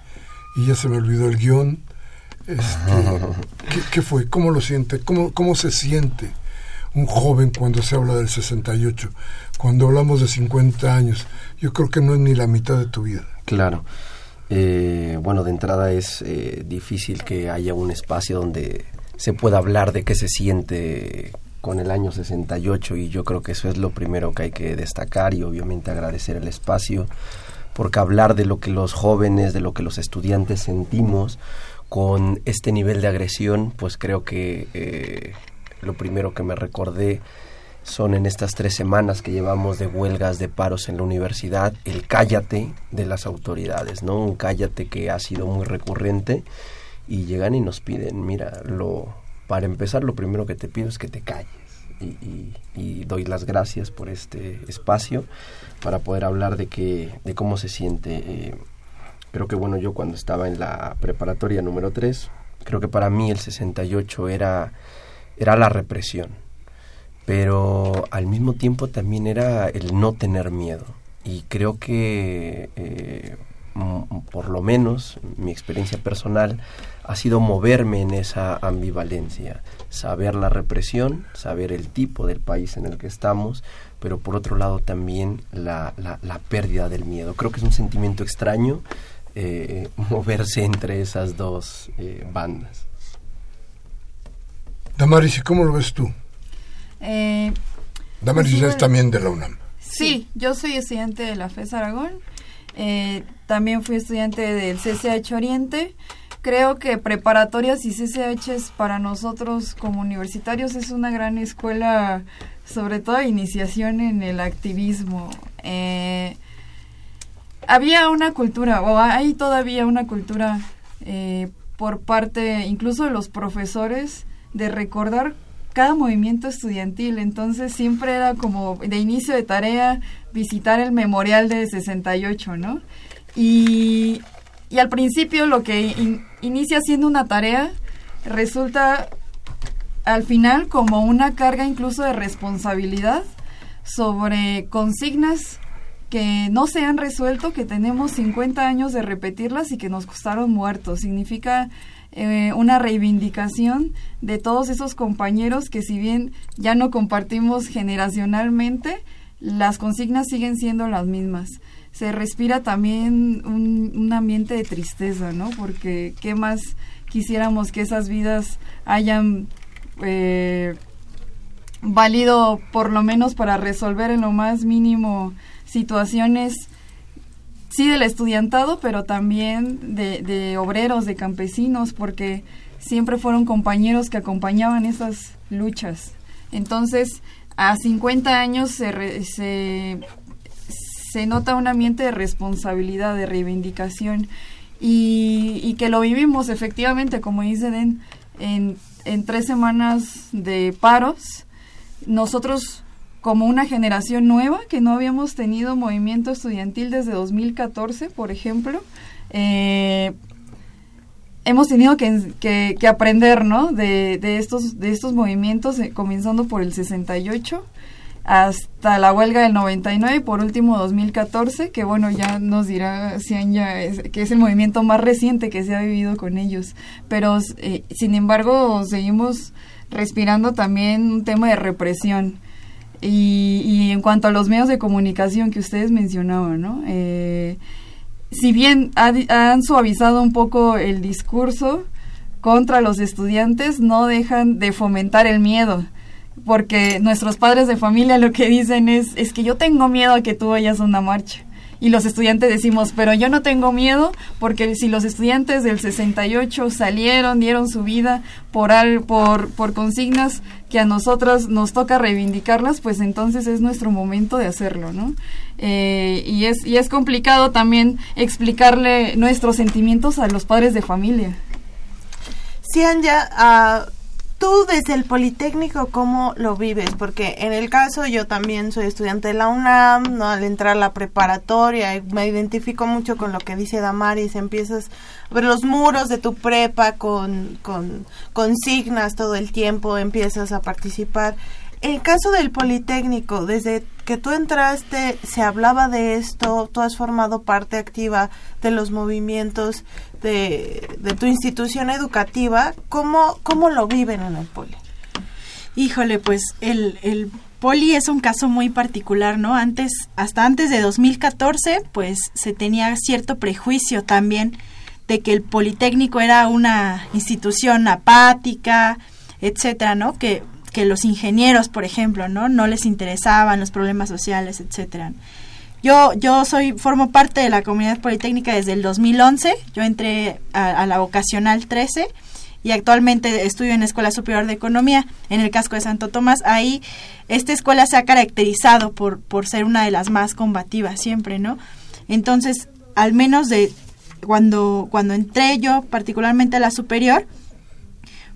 y ya se me olvidó el guion. Este, ¿qué, qué fue? ¿Cómo lo siente? ¿Cómo, ¿Cómo se siente un joven cuando se habla del 68? Cuando hablamos de 50 años, yo creo que no es ni la mitad de tu vida. Claro. Eh, bueno, de entrada es eh, difícil que haya un espacio donde se pueda hablar de qué se siente con el año 68 y yo creo que eso es lo primero que hay que destacar y obviamente agradecer el espacio porque hablar de lo que los jóvenes, de lo que los estudiantes sentimos con este nivel de agresión, pues creo que eh, lo primero que me recordé son en estas tres semanas que llevamos de huelgas, de paros en la universidad, el cállate de las autoridades, ¿no? Un cállate que ha sido muy recurrente y llegan y nos piden, mira, lo, para empezar lo primero que te pido es que te calles y, doy las gracias por este espacio para poder hablar de de cómo se siente. eh, creo que bueno, yo cuando estaba en la preparatoria número 3, creo que para mí el 68 era, era la represión pero al mismo tiempo también era el no tener miedo. Y creo que, eh, por lo menos, mi experiencia personal ha sido moverme en esa ambivalencia, saber la represión, saber el tipo del país en el que estamos, pero por otro lado también la, la, pérdida del miedo. Creo que es un sentimiento extraño eh, moverse entre esas dos eh, bandas. Damaris, ¿y cómo lo ves tú? Eh, Damaris Pues es también de la UNAM. sí, yo soy estudiante de la FES Aragón. Eh, también fui estudiante del CCH Oriente. Creo que preparatorias y CCH para nosotros como universitarios es una gran escuela, sobre todo de iniciación en el activismo. Eh, había una cultura, o hay todavía una cultura eh, por parte incluso de los profesores de recordar cada movimiento estudiantil. Entonces siempre era como de inicio de tarea visitar el memorial de 68, ¿no? Y, y al principio lo que in- inicia siendo una tarea resulta al final como una carga incluso de responsabilidad sobre consignas que no se han resuelto, que tenemos 50 años de repetirlas y que nos costaron muertos. Significa eh, una reivindicación de todos esos compañeros que si bien ya no compartimos generacionalmente, las consignas siguen siendo las mismas. Se respira también un, ambiente de tristeza, ¿no? Porque qué más quisiéramos que esas vidas hayan eh, válido por lo menos para resolver en lo más mínimo situaciones sí del estudiantado, pero también de, obreros, de campesinos, porque siempre fueron compañeros que acompañaban esas luchas. Entonces, a 50 años se, re- se, nota un ambiente de responsabilidad, de reivindicación, y, que lo vivimos efectivamente, como dice Den, en, en tres semanas de paros. Nosotros como una generación nueva que no habíamos tenido movimiento estudiantil desde 2014, por ejemplo, eh, hemos tenido que, que- que aprender, ¿no? De, de estos de estos movimientos, eh, comenzando por el 68 hasta la huelga del 99 y por último 2014, que bueno, ya nos dirá Cianya, que es el movimiento más reciente que se ha vivido con ellos. Pero, eh, sin embargo, seguimos respirando también un tema de represión. Y, y en cuanto a los medios de comunicación que ustedes mencionaban, ¿no? Eh, si bien han suavizado un poco el discurso contra los estudiantes, no dejan de fomentar el miedo. Porque nuestros padres de familia lo que dicen es, es que yo tengo miedo a que tú vayas a una marcha. Y los estudiantes decimos, pero yo no tengo miedo porque si los estudiantes del 68 salieron, dieron su vida por, al, por, por consignas que a nosotros nos toca reivindicarlas, pues entonces es nuestro momento de hacerlo, ¿no? Eh, y, es, y es complicado también explicarle nuestros sentimientos a los padres de familia. Sí, Anja, uh, tú desde el Politécnico, ¿cómo lo vives? Porque en el caso yo también soy estudiante de la UNAM, ¿no? al entrar a la preparatoria me identifico mucho con lo que dice Damaris, empiezas a ver los muros de tu prepa con, con consignas todo el tiempo, empiezas a participar. El caso del Politécnico, desde que tú entraste, se hablaba de esto, tú has formado parte activa de los movimientos de, tu institución educativa, ¿cómo, ¿cómo lo viven en el Poli? Híjole, pues el, el Poli es un caso muy particular, ¿no? Antes, hasta antes de 2014, pues se tenía cierto prejuicio también de que el Politécnico era una institución apática, etcétera, ¿no? Que que los ingenieros, por ejemplo, ¿no? No les interesaban los problemas sociales, etcétera. Yo, yo soy, formo parte de la comunidad politécnica desde el 2011. Yo entré a, la vocacional 13 y actualmente estudio en la Escuela Superior de Economía en el casco de Santo Tomás. Ahí esta escuela se ha caracterizado por, por ser una de las más combativas siempre, ¿no? Entonces, al menos de cuando, cuando entré yo particularmente a la superior,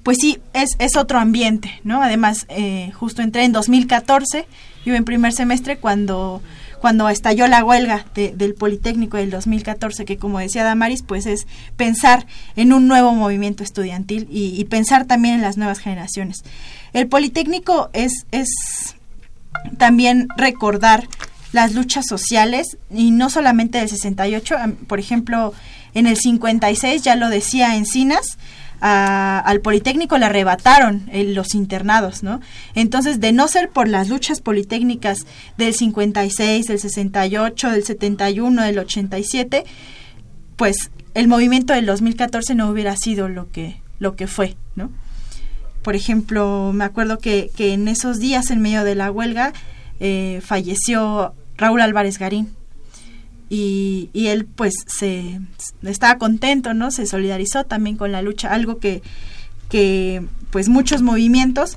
pues sí, es, es otro ambiente, ¿no? Además, eh, justo entré en 2014, yo en primer semestre cuando, cuando estalló la huelga del Politécnico del 2014, que como decía Damaris, pues es pensar en un nuevo movimiento estudiantil y, pensar también en las nuevas generaciones. El Politécnico es, es también recordar las luchas sociales y no solamente del 68, por ejemplo, en el 56 ya lo decía Encinas, al Politécnico le arrebataron eh, los internados, ¿no? Entonces, de no ser por las luchas politécnicas del 56, del 68, del 71, del 87, pues el movimiento del 2014 no hubiera sido lo que, lo que fue, ¿no? Por ejemplo, me acuerdo que, que en esos días, en medio de la huelga, eh, falleció Raúl Álvarez Garín, y, y él pues se estaba contento, ¿no? Se solidarizó también con la lucha, algo que, que pues muchos movimientos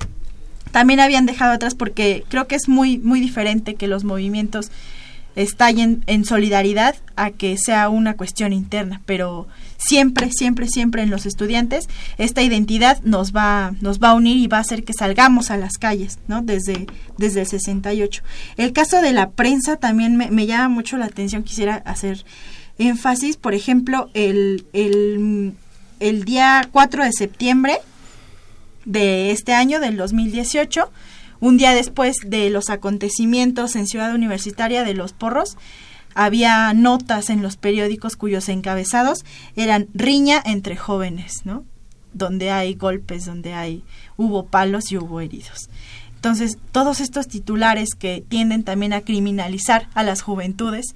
también habían dejado atrás porque creo que es muy muy diferente que los movimientos estallen en solidaridad a que sea una cuestión interna, pero siempre, siempre, siempre en los estudiantes esta identidad nos va, nos va a unir y va a hacer que salgamos a las calles, ¿no? Desde, desde el 68. El caso de la prensa también me, me llama mucho la atención, quisiera hacer énfasis, por ejemplo, el, el, el día 4 de septiembre de este año, del 2018, un día después de los acontecimientos en Ciudad Universitaria de Los Porros, había notas en los periódicos cuyos encabezados eran riña entre jóvenes, ¿no? Donde hay golpes, donde hay hubo palos y hubo heridos. Entonces, todos estos titulares que tienden también a criminalizar a las juventudes,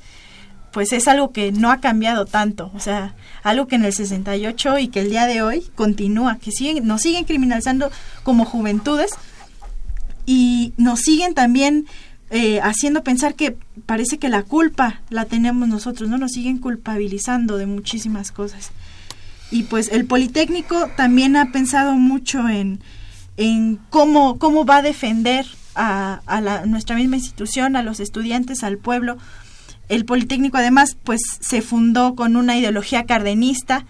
pues es algo que no ha cambiado tanto, o sea, algo que en el 68 y que el día de hoy continúa, que siguen, nos siguen criminalizando como juventudes, y nos siguen también eh, haciendo pensar que parece que la culpa la tenemos nosotros, ¿no? Nos siguen culpabilizando de muchísimas cosas. Y pues el Politécnico también ha pensado mucho en, en cómo, cómo va a defender a, a la, nuestra misma institución, a los estudiantes, al pueblo. El Politécnico además pues se fundó con una ideología cardenista.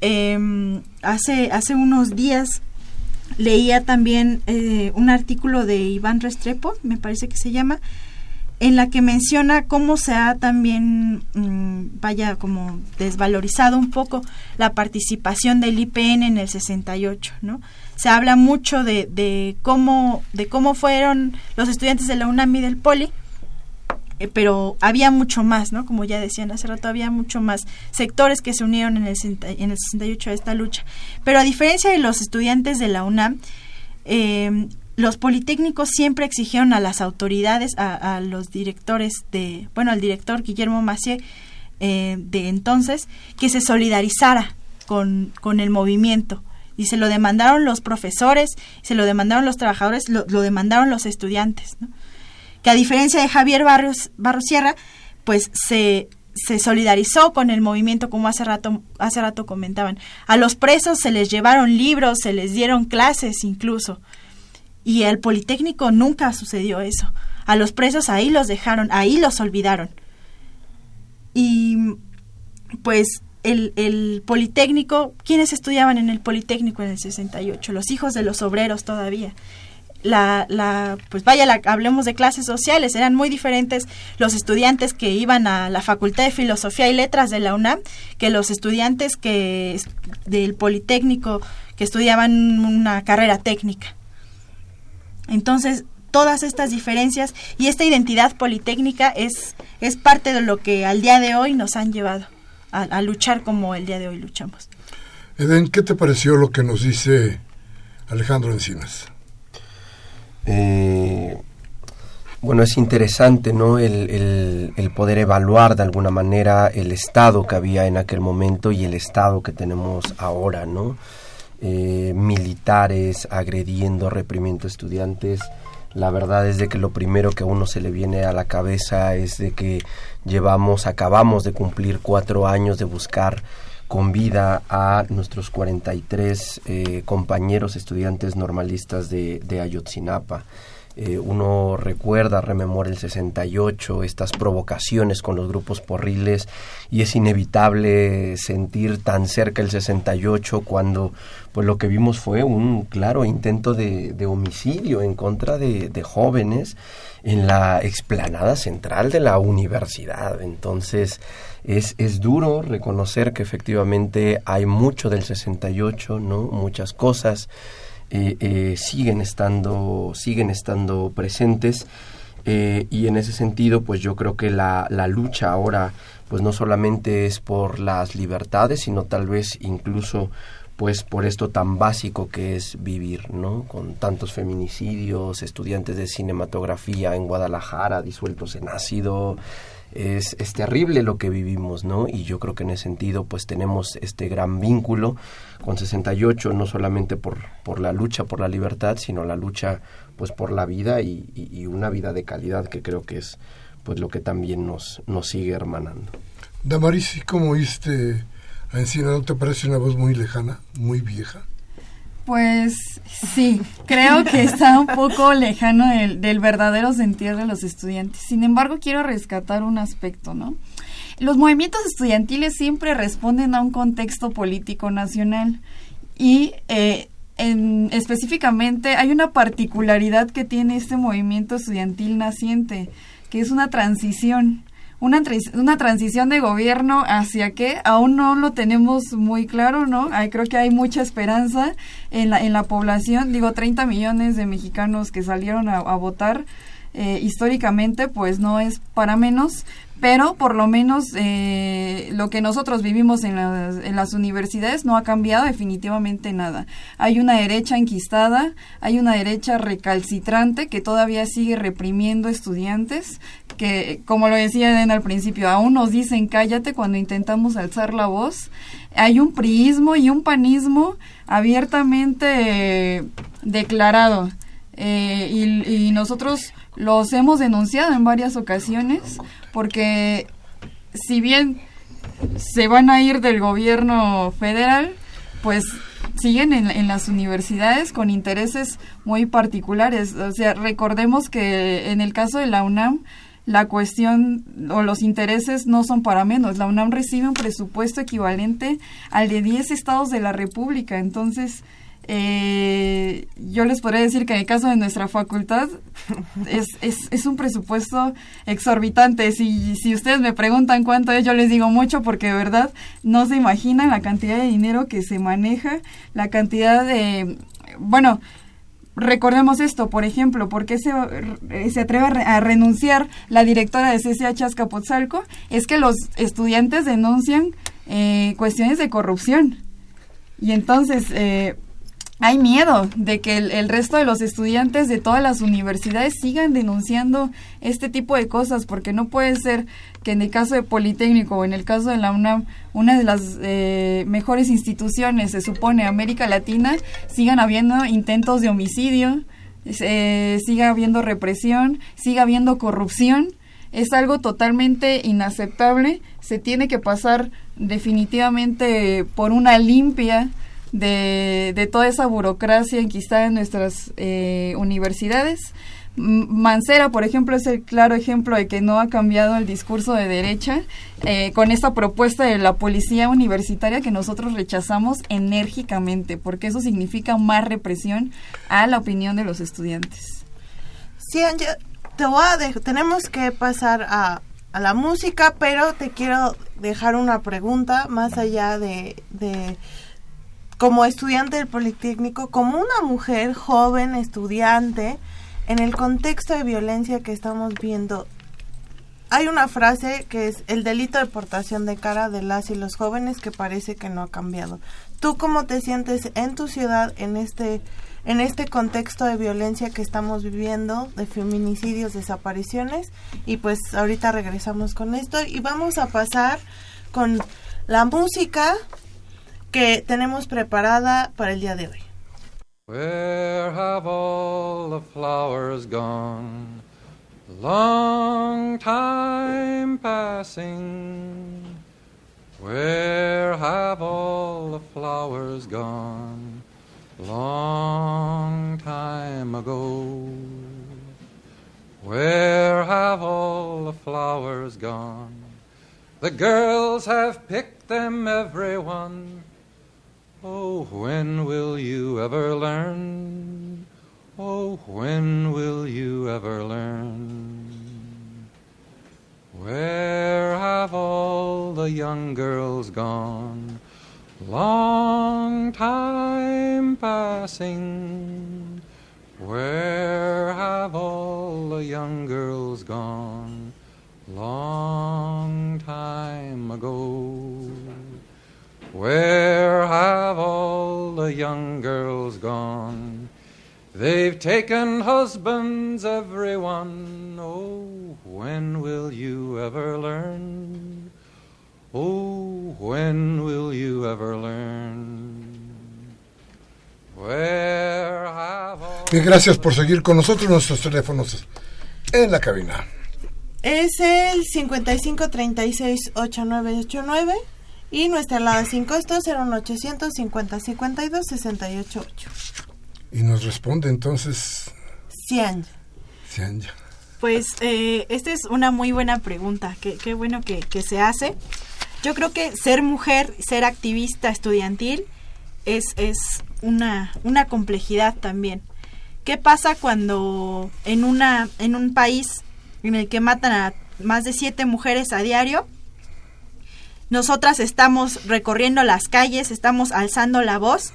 Em, hace, hace unos días leía también eh, un artículo de Iván Restrepo, me parece que se llama, en la que menciona cómo se ha también, mm, vaya, como desvalorizado un poco la participación del IPN en el 68, ¿no? Se habla mucho de, de cómo, de cómo fueron los estudiantes de la UNAM y del Poli, eh, pero había mucho más, ¿no? Como ya decían hace rato, había mucho más sectores que se unieron en el, en el 68 a esta lucha. Pero a diferencia de los estudiantes de la UNAM, em, los politécnicos siempre exigieron a las autoridades, a, los directores de, bueno, al director Guillermo Macié eh, de entonces, que se solidarizara con, con el movimiento y se lo demandaron los profesores, se lo demandaron los trabajadores, lo demandaron los estudiantes. ¿no? Que a diferencia de Javier Barrios, Barros Sierra, pues se, se solidarizó con el movimiento como hace rato, hace rato comentaban. A los presos se les llevaron libros, se les dieron clases incluso. Y el Politécnico nunca sucedió eso. A los presos ahí los dejaron, ahí los olvidaron. Y pues el, el Politécnico, ¿quiénes estudiaban en el Politécnico en el 68? Los hijos de los obreros todavía. La, la, pues vaya, la, hablemos de clases sociales, eran muy diferentes los estudiantes que iban a la Facultad de Filosofía y Letras de la UNAM que los estudiantes que del Politécnico que estudiaban una carrera técnica. Entonces, todas estas diferencias y esta identidad politécnica es, es parte de lo que al día de hoy nos han llevado a, luchar como el día de hoy luchamos. Eden, ¿qué te pareció lo que nos dice Alejandro Encinas? Eh, bueno, es interesante, ¿no? El, poder evaluar de alguna manera el estado que había en aquel momento y el estado que tenemos ahora, ¿no? Eh, militares agrediendo, reprimiendo estudiantes. La verdad es de que lo primero que a uno se le viene a la cabeza es de que llevamos, acabamos de cumplir cuatro años de buscar con vida a nuestros 43 eh, compañeros estudiantes normalistas de, Ayotzinapa. Eh, uno recuerda, rememora el 68, estas provocaciones con los grupos porriles y es inevitable sentir tan cerca el 68 cuando pues lo que vimos fue un claro intento de, homicidio en contra de, jóvenes en la explanada central de la universidad. Entonces es, es duro reconocer que efectivamente hay mucho del 68, ¿no? muchas cosas eh, eh, siguen estando siguen estando presentes eh, y en ese sentido pues yo creo que la, la lucha ahora pues no solamente es por las libertades sino tal vez incluso pues por esto tan básico que es vivir, ¿no? Con tantos feminicidios, estudiantes de cinematografía en Guadalajara disueltos en ácido, es, es terrible lo que vivimos, ¿no? Y yo creo que en ese sentido pues tenemos este gran vínculo con 68, no solamente por, por la lucha por la libertad, sino la lucha pues por la vida y, una vida de calidad que creo que es pues lo que también nos, nos sigue hermanando. Damaris, ¿cómo oíste a Encina? ¿No te parece una voz muy lejana, muy vieja? Pues sí, creo que está un poco lejano del, del, verdadero sentir de los estudiantes. Sin embargo, quiero rescatar un aspecto, ¿no? Los movimientos estudiantiles siempre responden a un contexto político nacional y eh, en, específicamente hay una particularidad que tiene este movimiento estudiantil naciente, que es una transición una, una transición de gobierno hacia qué aún no lo tenemos muy claro, ¿no? Creo que hay mucha esperanza en la, en la población, digo, 30 millones de mexicanos que salieron a, votar. Eh, históricamente pues no es para menos pero por lo menos eh, lo que nosotros vivimos en las, en las universidades no ha cambiado definitivamente nada. Hay una derecha enquistada, hay una derecha recalcitrante que todavía sigue reprimiendo estudiantes, que como lo decía al principio, aún nos dicen cállate cuando intentamos alzar la voz. Hay un priismo y un panismo abiertamente declarado. Eh, y, nosotros los hemos denunciado en varias ocasiones porque si bien se van a ir del gobierno federal, pues siguen en, en, las universidades con intereses muy particulares. O sea, recordemos que en el caso de la UNAM, la cuestión o los intereses no son para menos. La UNAM recibe un presupuesto equivalente al de 10 estados de la República. Entonces, eh, yo les podría decir que en el caso de nuestra facultad es, es, es un presupuesto exorbitante. Si, si ustedes me preguntan cuánto es, yo les digo mucho porque de verdad no se imaginan la cantidad de dinero que se maneja, la cantidad de... Bueno, recordemos esto, por ejemplo, ¿por qué se, se atreve a, renunciar la directora de CCH Azcapotzalco? Es que los estudiantes denuncian eh, cuestiones de corrupción. Y entonces, eh, hay miedo de que el, resto de los estudiantes de todas las universidades sigan denunciando este tipo de cosas, porque no puede ser que en el caso de Politécnico o en el caso de la UNAM, una de las eh, mejores instituciones, se supone, América Latina, sigan habiendo intentos de homicidio, eh, siga habiendo represión, siga habiendo corrupción es algo totalmente inaceptable. Se tiene que pasar definitivamente por una limpia de, de toda esa burocracia enquistada en nuestras eh, universidades. Mancera, por ejemplo, es el claro ejemplo de que no ha cambiado el discurso de derecha eh, con esta propuesta de la policía universitaria que nosotros rechazamos enérgicamente, porque eso significa más represión a la opinión de los estudiantes. Sí, te voy a tenemos que pasar a, a, la música, pero te quiero dejar una pregunta más allá de, de como estudiante del Politécnico, como una mujer joven estudiante, en el contexto de violencia que estamos viendo, hay una frase que es el delito de portación de cara de las y los jóvenes que parece que no ha cambiado. ¿Tú cómo te sientes en tu ciudad en este en este contexto de violencia que estamos viviendo, de feminicidios, desapariciones? Y pues ahorita regresamos con esto y vamos a pasar con la música que tenemos preparada para el día de hoy. Where have all the flowers gone? Long time passing. Where have all the flowers gone? Long time ago. Where have all the flowers gone? The girls have picked them, every one Oh, when will you ever learn? Oh, when will you ever learn? Where have all the young girls gone? Long time passing. Where have all the young girls gone? Long time ago. Where the young girls gone? They've taken husbands, everyone. Oh, when will you ever learn? Oh, when will you ever learn? Where have all Bien, gracias por seguir con nosotros nuestros teléfonos en la cabina. Es el 55 36 8989 y nuestra alada sin costo será un 850 52 68 Y nos responde entonces... Cian. Cian. Pues eh, esta es una muy buena pregunta, qué, qué bueno que, que, se hace. Yo creo que ser mujer, ser activista estudiantil es, es una, una complejidad también. ¿Qué pasa cuando en, una, en un país en el que matan a más de siete mujeres a diario, nosotras estamos recorriendo las calles, estamos alzando la voz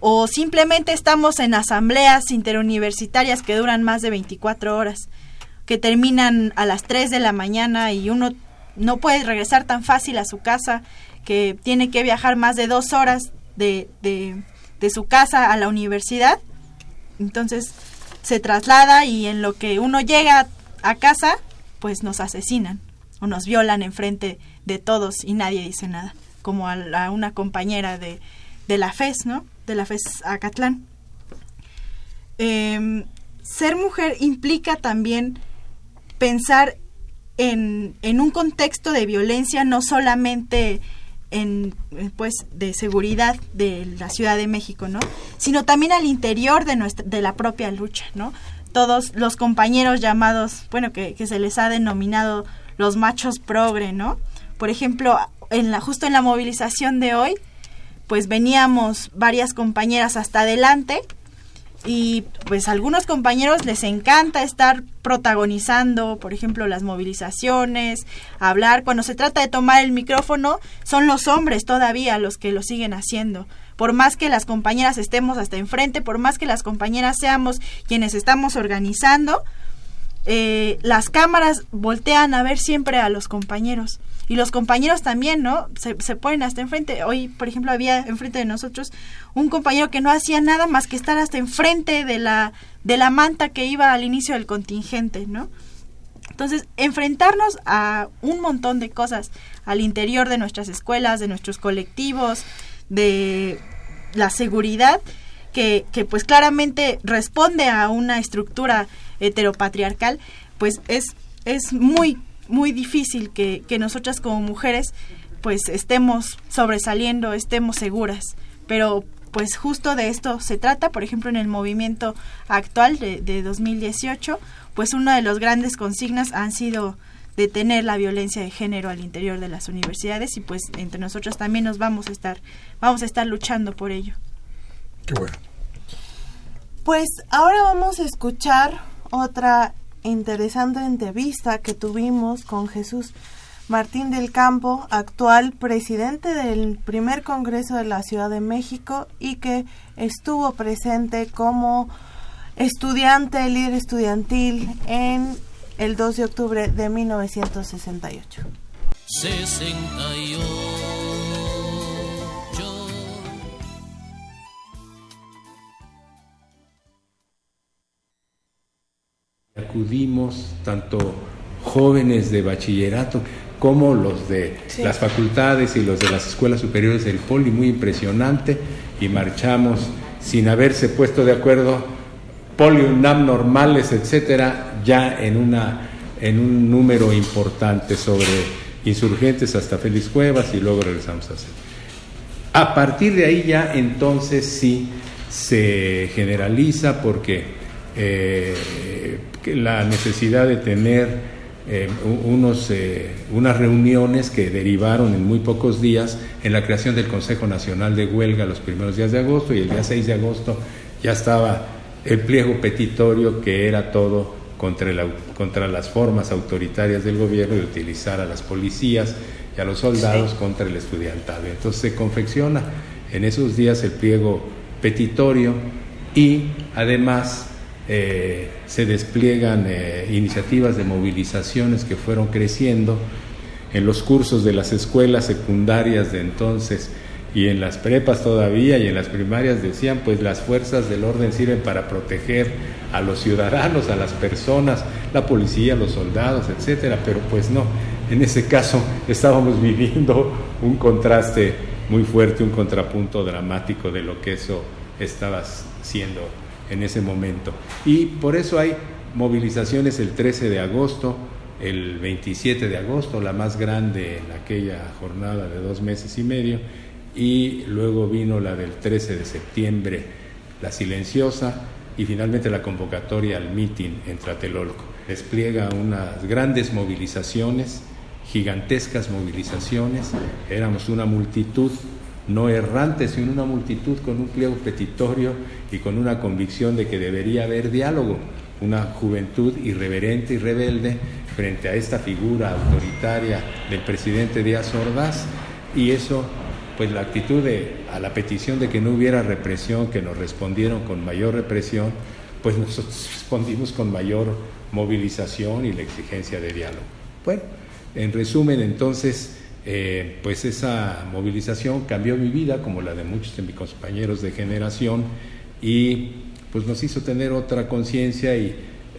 o simplemente estamos en asambleas interuniversitarias que duran más de 24 horas, que terminan a las 3 de la mañana y uno no puede regresar tan fácil a su casa, que tiene que viajar más de dos horas de, de, de su casa a la universidad. Entonces se traslada y en lo que uno llega a casa, pues nos asesinan o nos violan enfrente de todos y nadie dice nada, como a, una compañera de, de, la FES, ¿no? De la FES Acatlán. Eh, ser mujer implica también pensar en, en, un contexto de violencia, no solamente en pues de seguridad de la Ciudad de México, ¿no? Sino también al interior de nuestra, de la propia lucha, ¿no? Todos los compañeros llamados, bueno, que, que se les ha denominado los machos progre, ¿no? Por ejemplo, en la, justo en la movilización de hoy, pues veníamos varias compañeras hasta adelante y pues a algunos compañeros les encanta estar protagonizando, por ejemplo, las movilizaciones, hablar. Cuando se trata de tomar el micrófono, son los hombres todavía los que lo siguen haciendo. Por más que las compañeras estemos hasta enfrente, por más que las compañeras seamos quienes estamos organizando, eh, las cámaras voltean a ver siempre a los compañeros. Y los compañeros también, ¿no? Se, se ponen hasta enfrente. Hoy, por ejemplo, había enfrente de nosotros un compañero que no hacía nada más que estar hasta enfrente de la, de la manta que iba al inicio del contingente, ¿no? Entonces, enfrentarnos a un montón de cosas al interior de nuestras escuelas, de nuestros colectivos, de la seguridad, que, que pues claramente responde a una estructura heteropatriarcal, pues es es muy, muy difícil que, que nosotras como mujeres pues estemos sobresaliendo, estemos seguras. Pero pues justo de esto se trata, por ejemplo, en el movimiento actual de, de 2018, pues una de las grandes consignas han sido detener la violencia de género al interior de las universidades y pues entre nosotros también nos vamos a estar vamos a estar luchando por ello. Qué bueno. Pues ahora vamos a escuchar otra interesante entrevista que tuvimos con Jesús Martín del Campo, actual presidente del primer Congreso de la Ciudad de México y que estuvo presente como estudiante, líder estudiantil en el 2 de octubre de 1968. 68. Acudimos tanto jóvenes de bachillerato como los de sí. las facultades y los de las escuelas superiores del Poli, muy impresionante, y marchamos sin haberse puesto de acuerdo Poli, UNAM normales, etcétera, ya en, una, en un número importante sobre insurgentes hasta Félix Cuevas y luego regresamos a hacer. A partir de ahí ya entonces sí se generaliza porque eh, la necesidad de tener eh, unos, eh, unas reuniones que derivaron en muy pocos días en la creación del Consejo Nacional de Huelga los primeros días de agosto y el día 6 de agosto ya estaba el pliego petitorio que era todo contra, la, contra las formas autoritarias del gobierno de utilizar a las policías y a los soldados sí. contra el estudiantado. Entonces se confecciona en esos días el pliego petitorio y además eh, se despliegan eh, iniciativas de movilizaciones que fueron creciendo en los cursos de las escuelas secundarias de entonces y en las prepas todavía y en las primarias decían pues las fuerzas del orden sirven para proteger a los ciudadanos, a las personas, la policía, los soldados, etcétera, pero pues no, en ese caso estábamos viviendo un contraste muy fuerte, un contrapunto dramático de lo que eso estaba siendo en ese momento. Y por eso hay movilizaciones el 13 de agosto, el 27 de agosto, la más grande en aquella jornada de dos meses y medio, y luego vino la del 13 de septiembre, la silenciosa, y finalmente la convocatoria al mitin en Tlatelolco. Despliega unas grandes movilizaciones, gigantescas movilizaciones, éramos una multitud no errante, sino una multitud con un pliego petitorio y con una convicción de que debería haber diálogo, una juventud irreverente y rebelde frente a esta figura autoritaria del presidente Díaz Ordaz y eso pues la actitud a la petición de que no hubiera represión, que nos respondieron con mayor represión, pues nosotros respondimos con mayor movilización y la exigencia de diálogo. Bueno, en resumen entonces, eh, pues esa movilización cambió mi vida, como la de muchos de mis compañeros de generación, y pues nos hizo tener otra conciencia y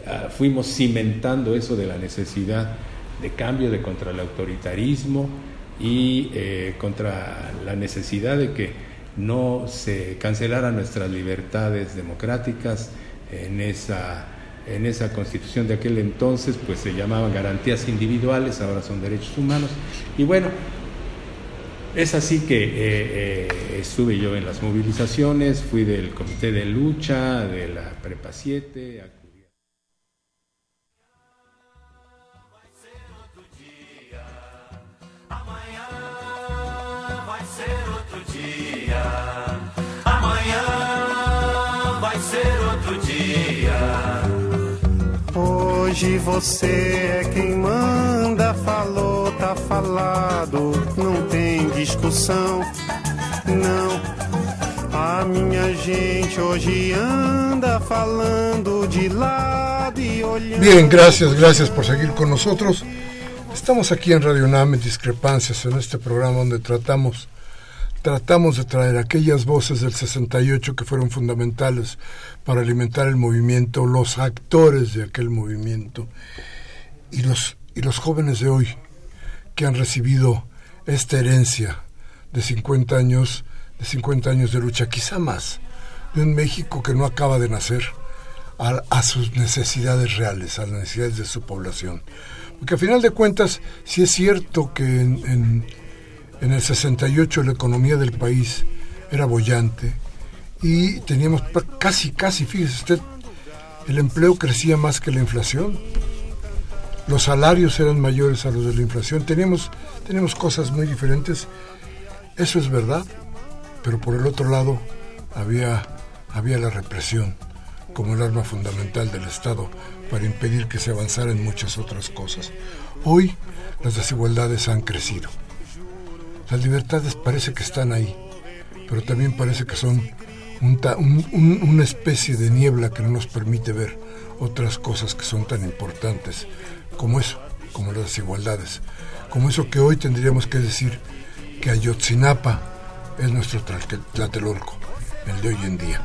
uh, fuimos cimentando eso de la necesidad de cambio, de contra el autoritarismo y eh, contra la necesidad de que no se cancelaran nuestras libertades democráticas en esa en esa constitución de aquel entonces, pues se llamaban garantías individuales, ahora son derechos humanos. Y bueno, es así que eh, eh, estuve yo en las movilizaciones, fui del comité de lucha, de la Prepa 7. Hoje você é quem manda, falou, tá falado, não tem discussão, não. A minha gente hoje anda falando de lado y olhando. Bien, gracias, gracias por seguir con nosotros. Estamos aquí en Radio UNAM en Discrepancias, en este programa donde tratamos tratamos de traer aquellas voces del 68 que fueron fundamentales para alimentar el movimiento, los actores de aquel movimiento y los, y los jóvenes de hoy que han recibido esta herencia de 50 años, de 50 años de lucha, quizá más, de un México que no acaba de nacer, a, sus necesidades reales, a las necesidades de su población. Porque a final de cuentas, sí es cierto que en, en el 68 la economía del país era bollante y teníamos casi, casi, fíjese usted, el empleo crecía más que la inflación. Los salarios eran mayores a los de la inflación. Teníamos, teníamos cosas muy diferentes. Eso es verdad. Pero por el otro lado había, había la represión como el arma fundamental del Estado para impedir que se avanzara en muchas otras cosas. Hoy las desigualdades han crecido. Las libertades parece que están ahí, pero también parece que son una especie de niebla que no nos permite ver otras cosas que son tan importantes como eso, como las desigualdades, como eso que hoy tendríamos que decir que Ayotzinapa es nuestro Tlatelolco, el de hoy en día.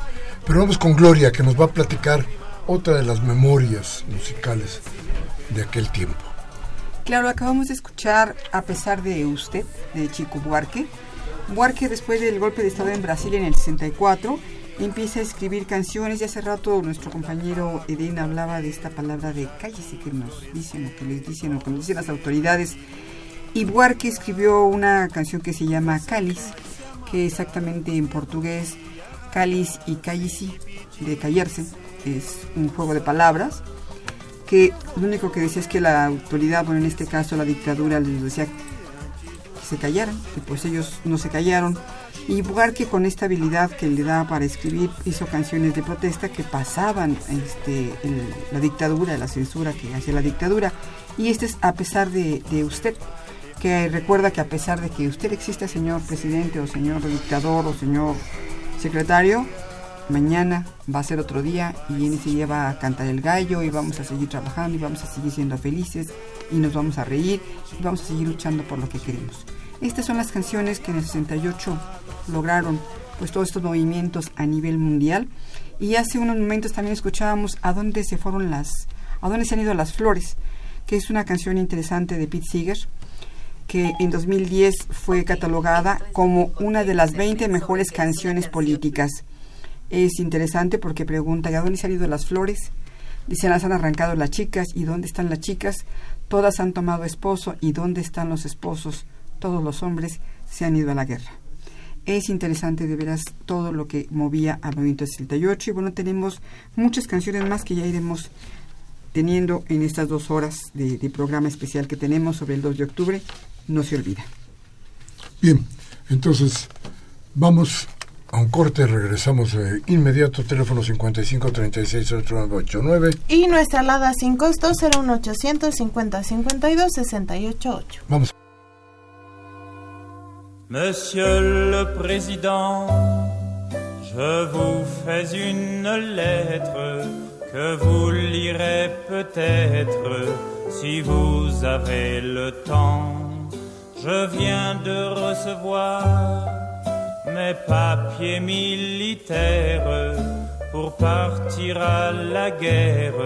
Pero vamos con Gloria, que nos va a platicar otra de las memorias musicales de aquel tiempo. Claro, acabamos de escuchar A pesar de usted, de Chico Buarque. Buarque, después del golpe de Estado en Brasil en el 64, empieza a escribir canciones y hace rato nuestro compañero Eden hablaba de esta palabra de cállese que nos dicen que les dicen o que dicen las autoridades. Y Buarque escribió una canción que se llama Cáliz, que exactamente en portugués cáliz y cállisi, de callarse, es un juego de palabras, que lo único que decía es que la autoridad, bueno, en este caso la dictadura, les decía que se callaran, y pues ellos no se callaron. Y Buarque con esta habilidad que le da para escribir hizo canciones de protesta que pasaban este, la dictadura, la censura que hacía la dictadura. Y este es a pesar de, de usted, que recuerda que a pesar de que usted existe, señor presidente o señor dictador o señor secretario, mañana va a ser otro día y en ese día va a cantar el gallo y vamos a seguir trabajando y vamos a seguir siendo felices y nos vamos a reír y vamos a seguir luchando por lo que queremos. Estas son las canciones que en el 68 lograron pues todos estos movimientos a nivel mundial y hace unos momentos también escuchábamos a dónde se fueron las a dónde se han ido las flores, que es una canción interesante de Pete Seeger que en 2010 fue catalogada como una de las 20 mejores canciones políticas. Es interesante porque pregunta, ¿y a dónde han salido las flores? Dicen, las han arrancado las chicas. ¿Y dónde están las chicas? Todas han tomado esposo. ¿Y dónde están los esposos? Todos los hombres se han ido a la guerra. Es interesante de veras todo lo que movía al movimiento 68 y bueno, tenemos muchas canciones más que ya iremos teniendo en estas dos horas de, de programa especial que tenemos sobre el 2 de octubre no se olvida. Bien, entonces vamos a un corte, regresamos de inmediato, teléfono 55 36 8989. Y nuestra alada sin costo 01800 50 52 68 Vamos. Monsieur le Président, je vous fais une lettre que vous lirez peut-être si vous avez le temps. Je viens de recevoir mes papiers militaires pour partir à la guerre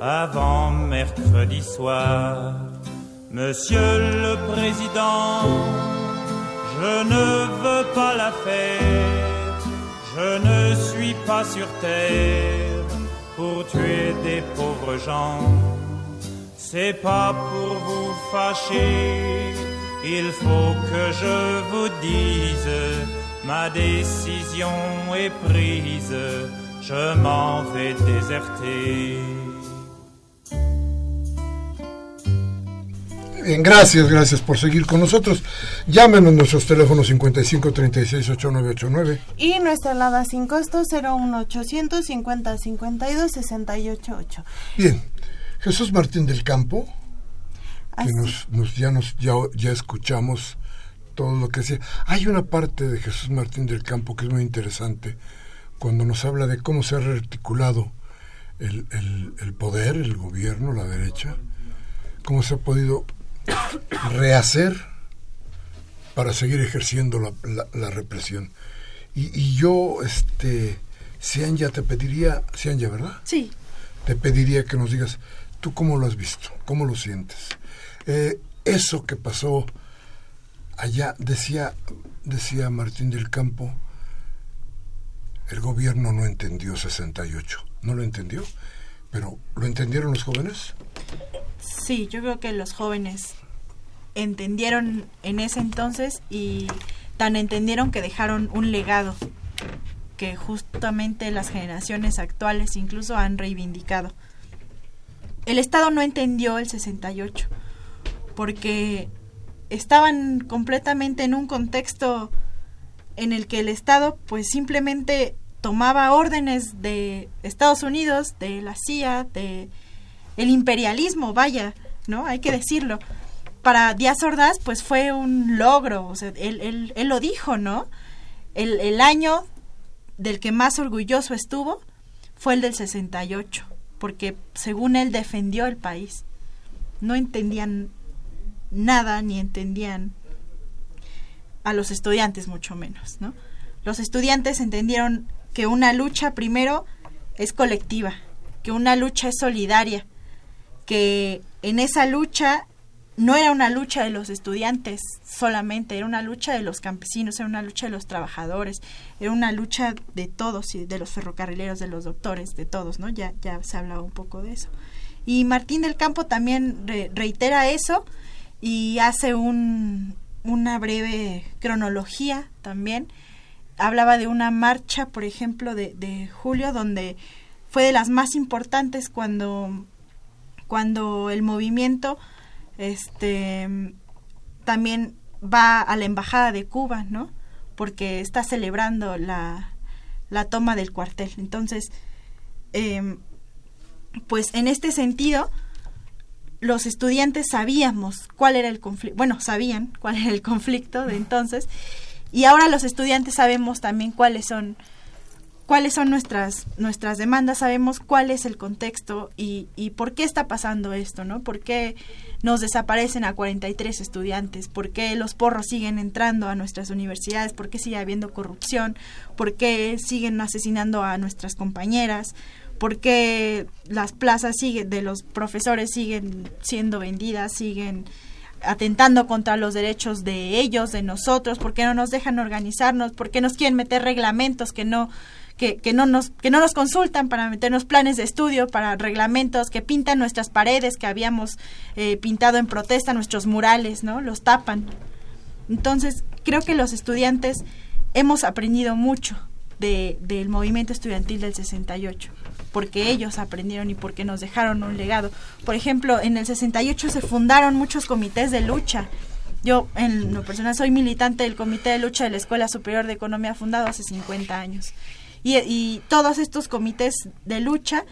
avant mercredi soir. Monsieur le Président, je ne veux pas la faire, je ne suis pas sur terre pour tuer des pauvres gens. C'est pas pour vous fâcher il faut que je vous dise, ma décision est prise, je m'en vais déserter. Bien, gracias, gracias por seguir con nosotros. Llámenos nuestros teléfonos 55 36 8989 y nuestra alada sin costo 01800 50 52 688. Bien, Jesús Martín del Campo que nos, ya, nos ya, ya escuchamos todo lo que decía. Hay una parte de Jesús Martín del Campo que es muy interesante cuando nos habla de cómo se ha rearticulado el, el, poder, el gobierno, la derecha, cómo se ha podido rehacer para seguir ejerciendo la, la, represión. Y, y, yo, este, ya te pediría, ya ¿verdad? Sí. Te pediría que nos digas, ¿tú cómo lo has visto? ¿Cómo lo sientes? Eh, eso que pasó allá, decía, decía Martín del Campo, el gobierno no entendió 68. no lo entendió. Pero, ¿lo entendieron los jóvenes? Sí, yo creo que los jóvenes entendieron en ese entonces y tan entendieron que dejaron un legado que justamente las generaciones actuales incluso han reivindicado. El Estado no entendió el 68 porque estaban completamente en un contexto en el que el Estado pues simplemente tomaba órdenes de Estados Unidos, de la CIA, de el imperialismo, vaya, ¿no? Hay que decirlo. Para Díaz Ordaz, pues fue un logro, o sea, él, él, él lo dijo, ¿no? El, el año del que más orgulloso estuvo fue el del 68, porque según él defendió el país. No entendían nada ni entendían a los estudiantes mucho menos, ¿no? Los estudiantes entendieron que una lucha primero es colectiva, que una lucha es solidaria, que en esa lucha no era una lucha de los estudiantes solamente, era una lucha de los campesinos, era una lucha de los trabajadores, era una lucha de todos, de los ferrocarrileros, de los doctores, de todos, ¿no? Ya, ya se hablaba un poco de eso. Y Martín del Campo también reitera eso y hace un, una breve cronología también. Hablaba de una marcha, por ejemplo, de, de julio, donde fue de las más importantes cuando, cuando el movimiento este también va a la embajada de Cuba, ¿no? Porque está celebrando la, la toma del cuartel. Entonces, em, pues en este sentido, los estudiantes sabíamos cuál era el conflicto, bueno, sabían cuál era el conflicto de entonces, y ahora los estudiantes sabemos también cuáles son cuáles son nuestras, nuestras demandas, sabemos cuál es el contexto y, y por qué está pasando esto, ¿no? ¿Por qué nos desaparecen a 43 estudiantes? ¿Por qué los porros siguen entrando a nuestras universidades? ¿Por qué sigue habiendo corrupción? ¿Por qué siguen asesinando a nuestras compañeras? ¿Por qué las plazas siguen, de los profesores siguen siendo vendidas, siguen atentando contra los derechos de ellos, de nosotros? ¿Por qué no nos dejan organizarnos? ¿Por qué nos quieren meter reglamentos que no que, no nos, que no nos consultan para meternos planes de estudio, para reglamentos, que pintan nuestras paredes que habíamos eh, pintado en protesta, nuestros murales, ¿no? Los tapan. Entonces, creo que los estudiantes hemos aprendido mucho de, del movimiento estudiantil del 68, porque ellos aprendieron y porque nos dejaron un legado. Por ejemplo, en el 68 se fundaron muchos comités de lucha. Yo, en lo personal, soy militante del Comité de Lucha de la Escuela Superior de Economía fundado hace 50 años. Y, todos estos comités de lucha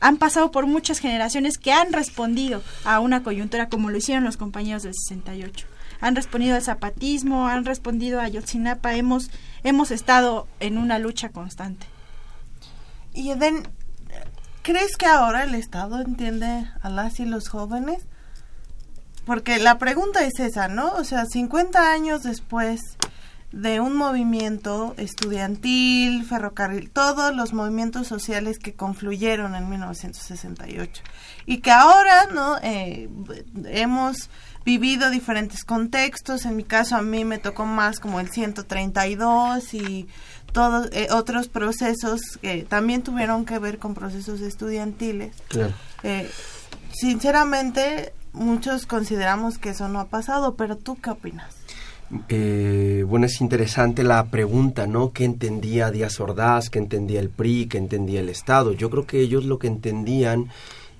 han pasado por muchas generaciones que han respondido a una coyuntura como lo hicieron los compañeros del 68. Han respondido al zapatismo, han respondido a Yotzinapa, hemos, hemos estado en una lucha constante. Y Eden, ¿crees que ahora el Estado entiende a las y los jóvenes? Porque la pregunta es esa, ¿no? O sea, 50 años después de un movimiento estudiantil, ferrocarril, todos los movimientos sociales que confluyeron en 1968 y que ahora no eh, hemos vivido diferentes contextos. En mi caso a mí me tocó más como el 132 y todos eh, otros procesos que también tuvieron que ver con procesos estudiantiles. Eh, sinceramente muchos consideramos que eso no ha pasado, pero tú qué opinas? Eh, bueno, es interesante la pregunta, ¿no? ¿Qué entendía Díaz Ordaz? ¿Qué entendía el PRI? ¿Qué entendía el Estado? Yo creo que ellos lo que entendían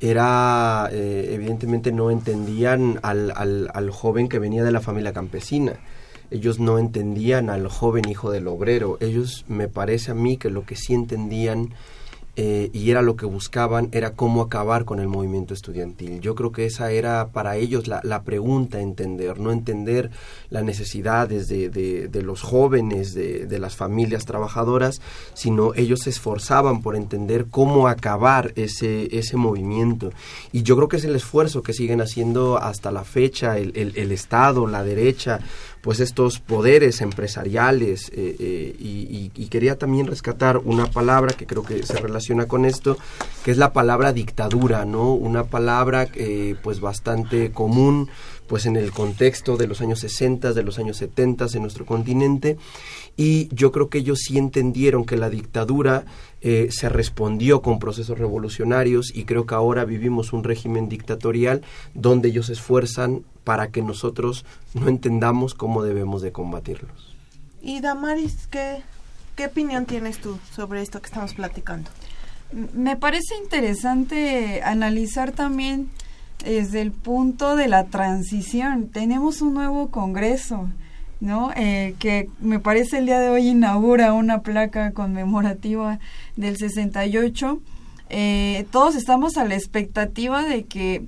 era, eh, evidentemente no entendían al, al, al joven que venía de la familia campesina ellos no entendían al joven hijo del obrero. Ellos, me parece a mí, que lo que sí entendían eh, y era lo que buscaban, era cómo acabar con el movimiento estudiantil. Yo creo que esa era para ellos la, la pregunta, entender, no entender las necesidades de, de, los jóvenes, de, de, las familias trabajadoras, sino ellos se esforzaban por entender cómo acabar ese, ese movimiento. Y yo creo que es el esfuerzo que siguen haciendo hasta la fecha el, el, el Estado, la derecha, pues estos poderes empresariales eh, eh, y, quería también rescatar una palabra que creo que se relaciona relaciona con esto, que es la palabra dictadura, ¿no? Una palabra eh, pues bastante común pues en el contexto de los años 60, de los años 70 en nuestro continente y yo creo que ellos sí entendieron que la dictadura eh, se respondió con procesos revolucionarios y creo que ahora vivimos un régimen dictatorial donde ellos se esfuerzan para que nosotros no entendamos cómo debemos de combatirlos. Y Damaris, ¿qué, qué opinión tienes tú sobre esto que estamos platicando? Me parece interesante analizar también desde el punto de la transición. Tenemos un nuevo Congreso, ¿no? Eh, que me parece el día de hoy inaugura una placa conmemorativa del 68. Eh, todos estamos a la expectativa de que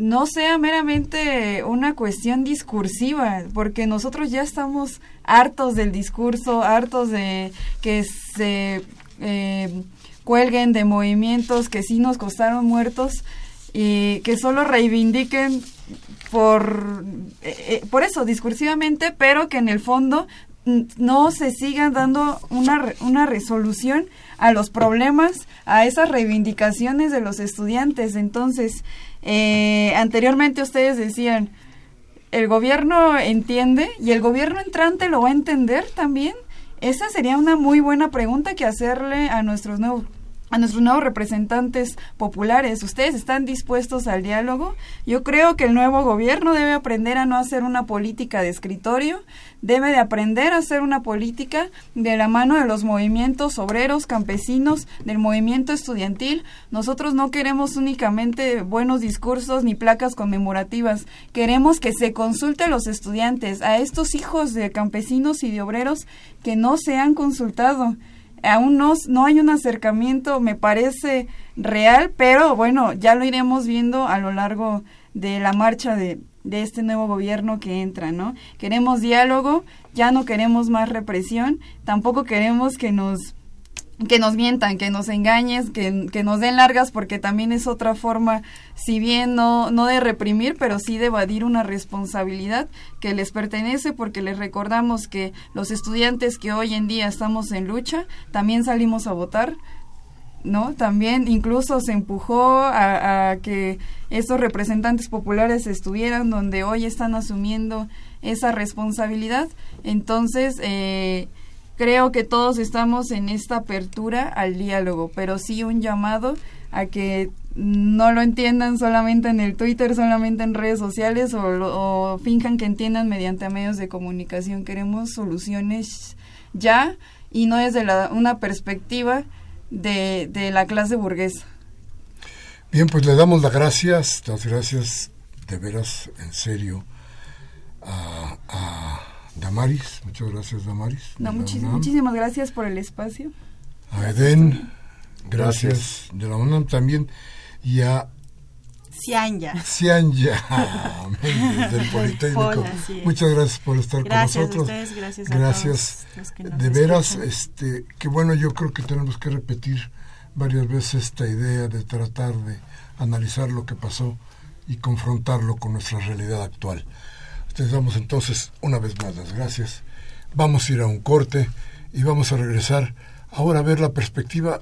no sea meramente una cuestión discursiva, porque nosotros ya estamos hartos del discurso, hartos de que se eh, cuelguen de movimientos que sí nos costaron muertos y que solo reivindiquen por, eh, eh, por eso, discursivamente, pero que en el fondo no se siga dando una, una resolución a los problemas, a esas reivindicaciones de los estudiantes. Entonces, eh, anteriormente ustedes decían, el gobierno entiende y el gobierno entrante lo va a entender también. Esa sería una muy buena pregunta que hacerle a nuestros nuevos a nuestros nuevos representantes populares. ¿Ustedes están dispuestos al diálogo? Yo creo que el nuevo gobierno debe aprender a no hacer una política de escritorio, debe de aprender a hacer una política de la mano de los movimientos obreros, campesinos, del movimiento estudiantil. Nosotros no queremos únicamente buenos discursos ni placas conmemorativas, queremos que se consulte a los estudiantes, a estos hijos de campesinos y de obreros que no se han consultado aún no, no hay un acercamiento, me parece real, pero bueno, ya lo iremos viendo a lo largo de la marcha de, de este nuevo gobierno que entra, ¿no? Queremos diálogo, ya no queremos más represión, tampoco queremos que nos que nos mientan, que nos engañes, que, que, nos den largas, porque también es otra forma, si bien no, no de reprimir, pero sí de evadir una responsabilidad que les pertenece, porque les recordamos que los estudiantes que hoy en día estamos en lucha, también salimos a votar, ¿no? También incluso se empujó a, a que estos representantes populares estuvieran donde hoy están asumiendo esa responsabilidad. Entonces, eh, creo que todos estamos en esta apertura al diálogo, pero sí un llamado a que no lo entiendan solamente en el Twitter, solamente en redes sociales o, o finjan que entiendan mediante medios de comunicación. Queremos soluciones ya y no desde la, una perspectiva de, la clase burguesa. Bien, pues le damos las gracias, las gracias de veras, en serio, a Damaris, muchas gracias Damaris. No, muchis, muchísimas gracias por el espacio. A Eden, gracias, de la UNAM también, y a Cianya. Cianya, del Politécnico. Muchas gracias por estar gracias con nosotros. A ustedes, gracias, gracias. A todos los que de veras, este, que bueno, yo creo que tenemos que repetir varias veces esta idea de tratar de analizar lo que pasó y confrontarlo con nuestra realidad actual. Les damos entonces una vez más las gracias. Vamos a ir a un corte y vamos a regresar ahora a ver la perspectiva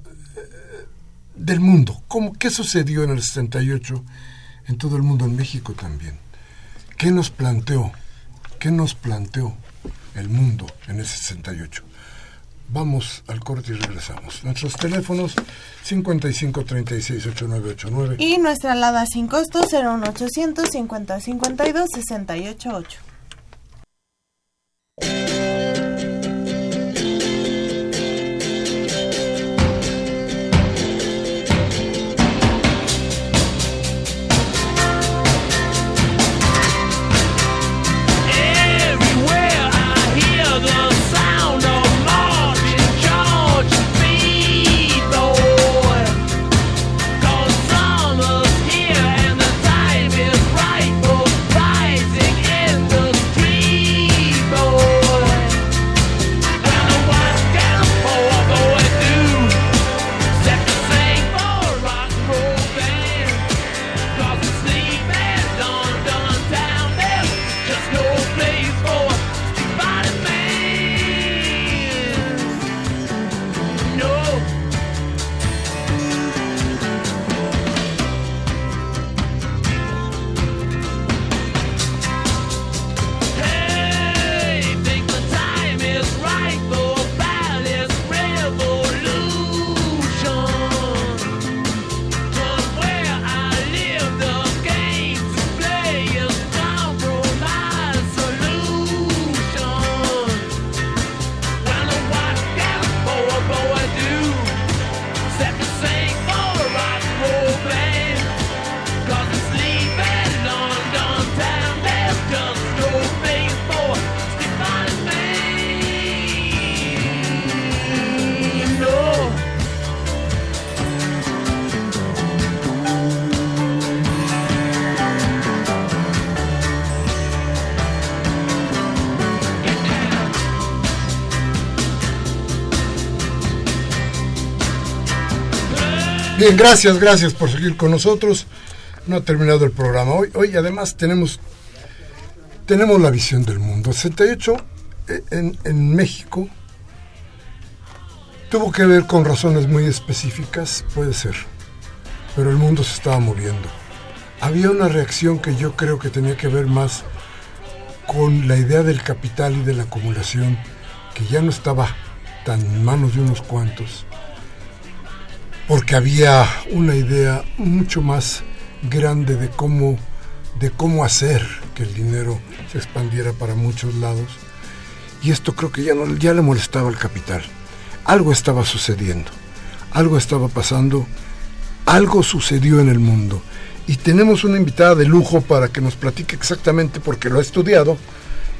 del mundo. ¿Cómo, ¿Qué sucedió en el 68 en todo el mundo, en México también? ¿Qué nos planteó? ¿Qué nos planteó el mundo en ese 68? Vamos al corte y regresamos. Nuestros teléfonos 55 36 8989 y nuestra alada sin costo 01800 50 52 688. Bien, gracias, gracias por seguir con nosotros. No ha terminado el programa hoy. Hoy además tenemos, tenemos la visión del mundo. 68 eh, en, en México tuvo que ver con razones muy específicas, puede ser, pero el mundo se estaba muriendo. Había una reacción que yo creo que tenía que ver más con la idea del capital y de la acumulación, que ya no estaba tan en manos de unos cuantos, porque había una idea mucho más grande de cómo, de cómo hacer que el dinero se expandiera para muchos lados. Y esto creo que ya, ya le molestaba al capital. Algo estaba sucediendo, algo estaba pasando, algo sucedió en el mundo. Y tenemos una invitada de lujo para que nos platique exactamente, porque lo ha estudiado,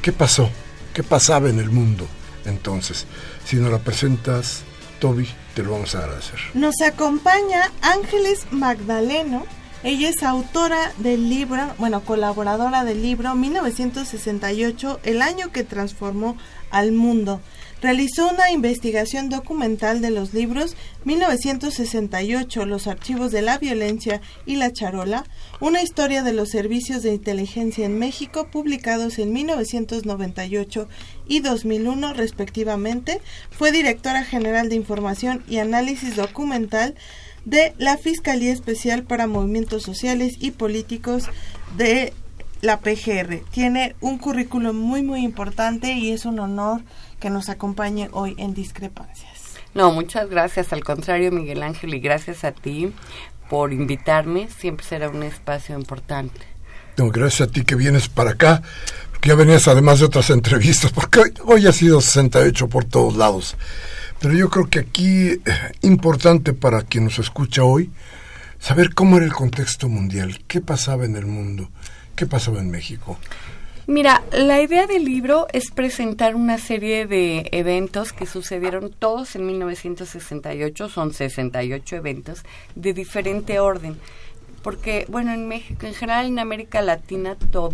qué pasó, qué pasaba en el mundo entonces. Si nos la presentas, Toby, lo vamos a agradecer. Nos acompaña Ángeles Magdaleno. Ella es autora del libro, bueno, colaboradora del libro 1968, El año que transformó al mundo. Realizó una investigación documental de los libros 1968, Los archivos de la violencia y la charola, una historia de los servicios de inteligencia en México, publicados en 1998 y 2001 respectivamente. Fue directora general de Información y Análisis Documental de la Fiscalía Especial para Movimientos Sociales y Políticos de la PGR. Tiene un currículum muy muy importante y es un honor que nos acompañe hoy en Discrepancias. No, muchas gracias. Al contrario, Miguel Ángel, y gracias a ti por invitarme. Siempre será un espacio importante. No, gracias a ti que vienes para acá, porque ya venías además de otras entrevistas, porque hoy, hoy ha sido 68 por todos lados. Pero yo creo que aquí, eh, importante para quien nos escucha hoy, saber cómo era el contexto mundial, qué pasaba en el mundo, qué pasaba en México. Mira, la idea del libro es presentar una serie de eventos que sucedieron todos en 1968, son 68 eventos de diferente orden, porque bueno, en México, en general en América Latina todo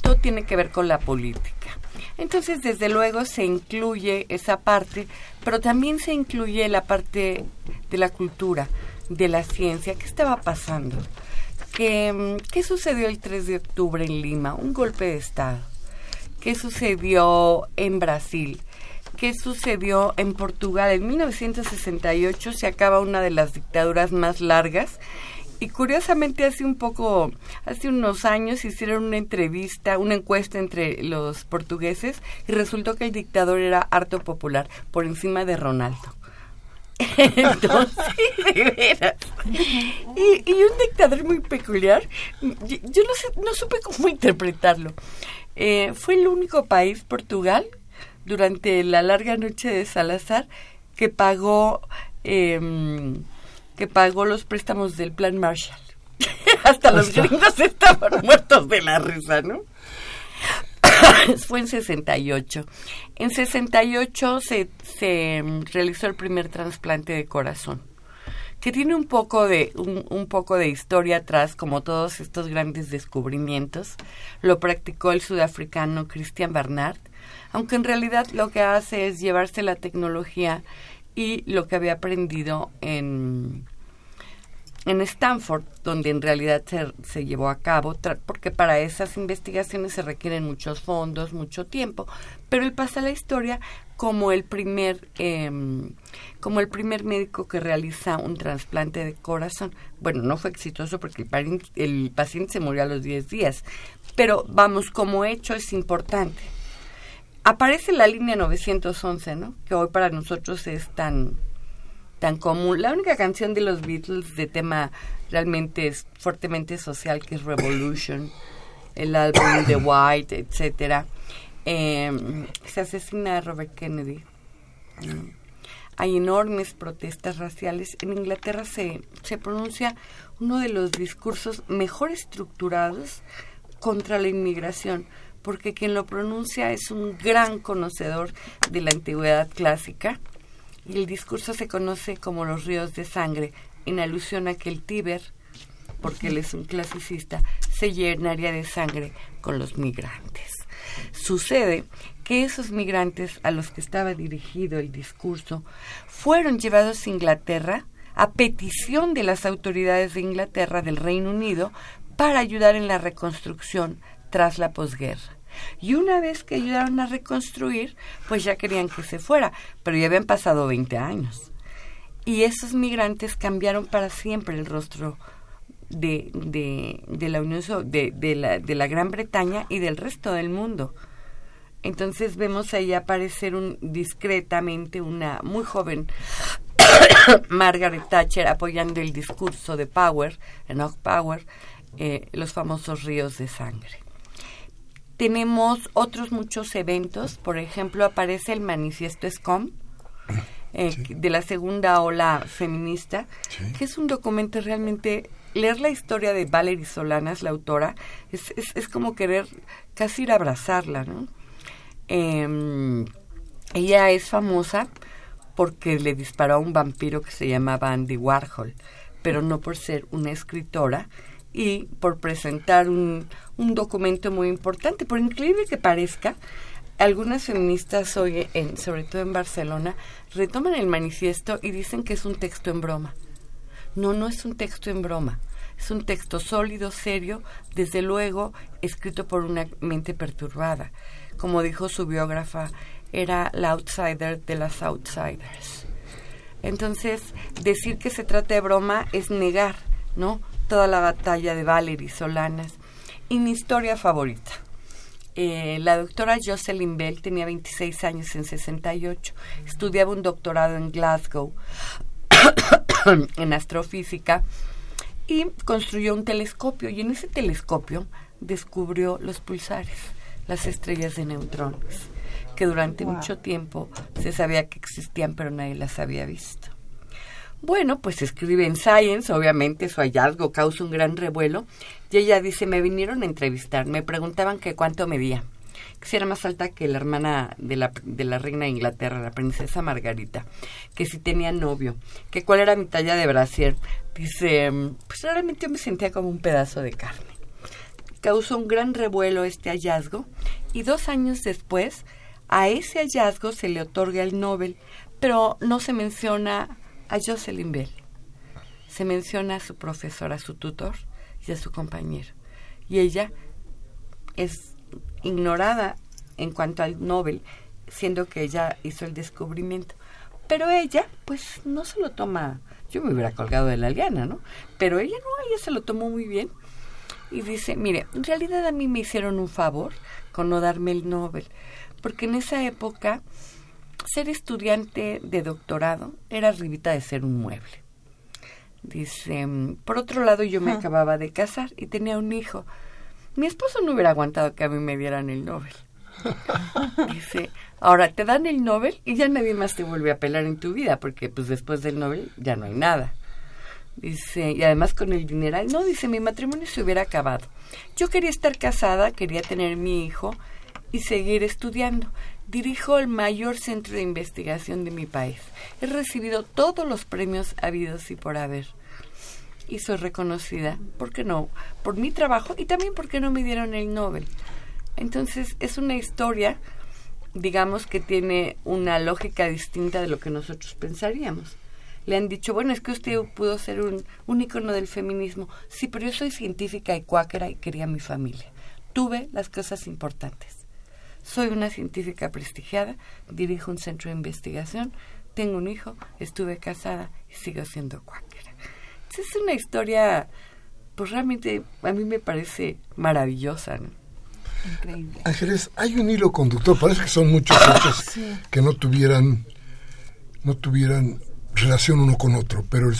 todo tiene que ver con la política. Entonces, desde luego se incluye esa parte, pero también se incluye la parte de la cultura, de la ciencia, ¿qué estaba pasando? ¿Qué, ¿Qué sucedió el 3 de octubre en Lima? Un golpe de Estado. ¿Qué sucedió en Brasil? ¿Qué sucedió en Portugal? En 1968 se acaba una de las dictaduras más largas y curiosamente hace un poco, hace unos años hicieron una entrevista, una encuesta entre los portugueses y resultó que el dictador era harto popular por encima de Ronaldo. Entonces, de veras. Y, y, un dictador muy peculiar, yo, yo no, sé, no supe cómo interpretarlo. Eh, fue el único país, Portugal, durante la larga noche de Salazar, que pagó, eh, que pagó los préstamos del Plan Marshall. Hasta los gringos estaban muertos de la risa, ¿no? fue en 68. En 68 se, se realizó el primer trasplante de corazón, que tiene un poco de un, un, poco de historia atrás, como todos estos grandes descubrimientos. Lo practicó el sudafricano Christian Bernard, aunque en realidad lo que hace es llevarse la tecnología y lo que había aprendido en en Stanford, donde en realidad se, se llevó a cabo, porque para esas investigaciones se requieren muchos fondos, mucho tiempo, pero él pasa la historia como el primer eh, como el primer médico que realiza un trasplante de corazón. Bueno, no fue exitoso porque el, el paciente se murió a los 10 días, pero vamos, como hecho es importante. Aparece la línea 911, ¿no? Que hoy para nosotros es tan tan común. La única canción de los Beatles de tema realmente es fuertemente social, que es Revolution, el álbum The White, etcétera. Eh, se asesina a Robert Kennedy. Hay enormes protestas raciales. En Inglaterra se, se pronuncia uno de los discursos mejor estructurados contra la inmigración, porque quien lo pronuncia es un gran conocedor de la antigüedad clásica y el discurso se conoce como los ríos de sangre, en alusión a que el Tíber, porque él es un clasicista, se llenaría de sangre con los migrantes. Sucede que esos migrantes a los que estaba dirigido el discurso fueron llevados a Inglaterra a petición de las autoridades de Inglaterra, del Reino Unido, para ayudar en la reconstrucción tras la posguerra. Y una vez que ayudaron a reconstruir, pues ya querían que se fuera, pero ya habían pasado 20 años. Y esos migrantes cambiaron para siempre el rostro de, la Unión de, de, la, de la Gran Bretaña y del resto del mundo. Entonces vemos ahí aparecer un, discretamente una muy joven Margaret Thatcher apoyando el discurso de Power, Enoch Power, eh, los famosos ríos de sangre. Tenemos otros muchos eventos, por ejemplo, aparece el manifiesto SCOM, eh, de la segunda ola feminista, que es un documento realmente leer la historia de Valerie Solanas, la autora, es, es, es como querer casi ir a abrazarla, ¿no? Eh, ella es famosa porque le disparó a un vampiro que se llamaba Andy Warhol, pero no por ser una escritora y por presentar un, un documento muy importante. Por increíble que parezca, algunas feministas hoy, en, sobre todo en Barcelona, retoman el manifiesto y dicen que es un texto en broma. No, no es un texto en broma. Es un texto sólido, serio, desde luego escrito por una mente perturbada. Como dijo su biógrafa, era la outsider de las outsiders. Entonces, decir que se trata de broma es negar, ¿no? Toda la batalla de Valerie Solanas. Y mi historia favorita. Eh, la doctora Jocelyn Bell tenía 26 años en 68. Estudiaba un doctorado en Glasgow en astrofísica y construyó un telescopio y en ese telescopio descubrió los pulsares, las estrellas de neutrones, que durante mucho tiempo se sabía que existían pero nadie las había visto. Bueno, pues escribe en Science, obviamente su hallazgo causa un gran revuelo y ella dice, me vinieron a entrevistar, me preguntaban que cuánto medía, que si era más alta que la hermana de la, de la reina de Inglaterra, la princesa Margarita, que si tenía novio, que cuál era mi talla de brasier. Dice, pues realmente me sentía como un pedazo de carne. Causó un gran revuelo este hallazgo y dos años después a ese hallazgo se le otorga el Nobel, pero no se menciona a Jocelyn Bell. Se menciona a su profesora, a su tutor y a su compañero. Y ella es ignorada en cuanto al Nobel, siendo que ella hizo el descubrimiento. Pero ella, pues, no se lo toma. Yo me hubiera colgado de la liana, ¿no? Pero ella no, ella se lo tomó muy bien. Y dice, mire, en realidad a mí me hicieron un favor con no darme el Nobel, porque en esa época ser estudiante de doctorado era arribita de ser un mueble. Dice, por otro lado yo me acababa de casar y tenía un hijo. Mi esposo no hubiera aguantado que a mí me dieran el Nobel. Dice, ahora te dan el Nobel y ya nadie más te vuelve a pelar en tu vida, porque pues después del Nobel ya no hay nada. Dice, y además con el dinero, no, dice, mi matrimonio se hubiera acabado. Yo quería estar casada, quería tener mi hijo y seguir estudiando. Dirijo el mayor centro de investigación de mi país. He recibido todos los premios habidos y por haber. Y soy reconocida, ¿por qué no? Por mi trabajo y también porque no me dieron el Nobel. Entonces es una historia, digamos, que tiene una lógica distinta de lo que nosotros pensaríamos. Le han dicho, bueno, es que usted pudo ser un, un ícono del feminismo. Sí, pero yo soy científica y cuáquera y quería mi familia. Tuve las cosas importantes. Soy una científica prestigiada, dirijo un centro de investigación, tengo un hijo, estuve casada y sigo siendo cuáquera. Es una historia, pues realmente a mí me parece maravillosa. ¿no? Increíble. Ángeles, hay un hilo conductor, parece que son muchos hechos Sí. que no tuvieran, no tuvieran relación uno con otro, pero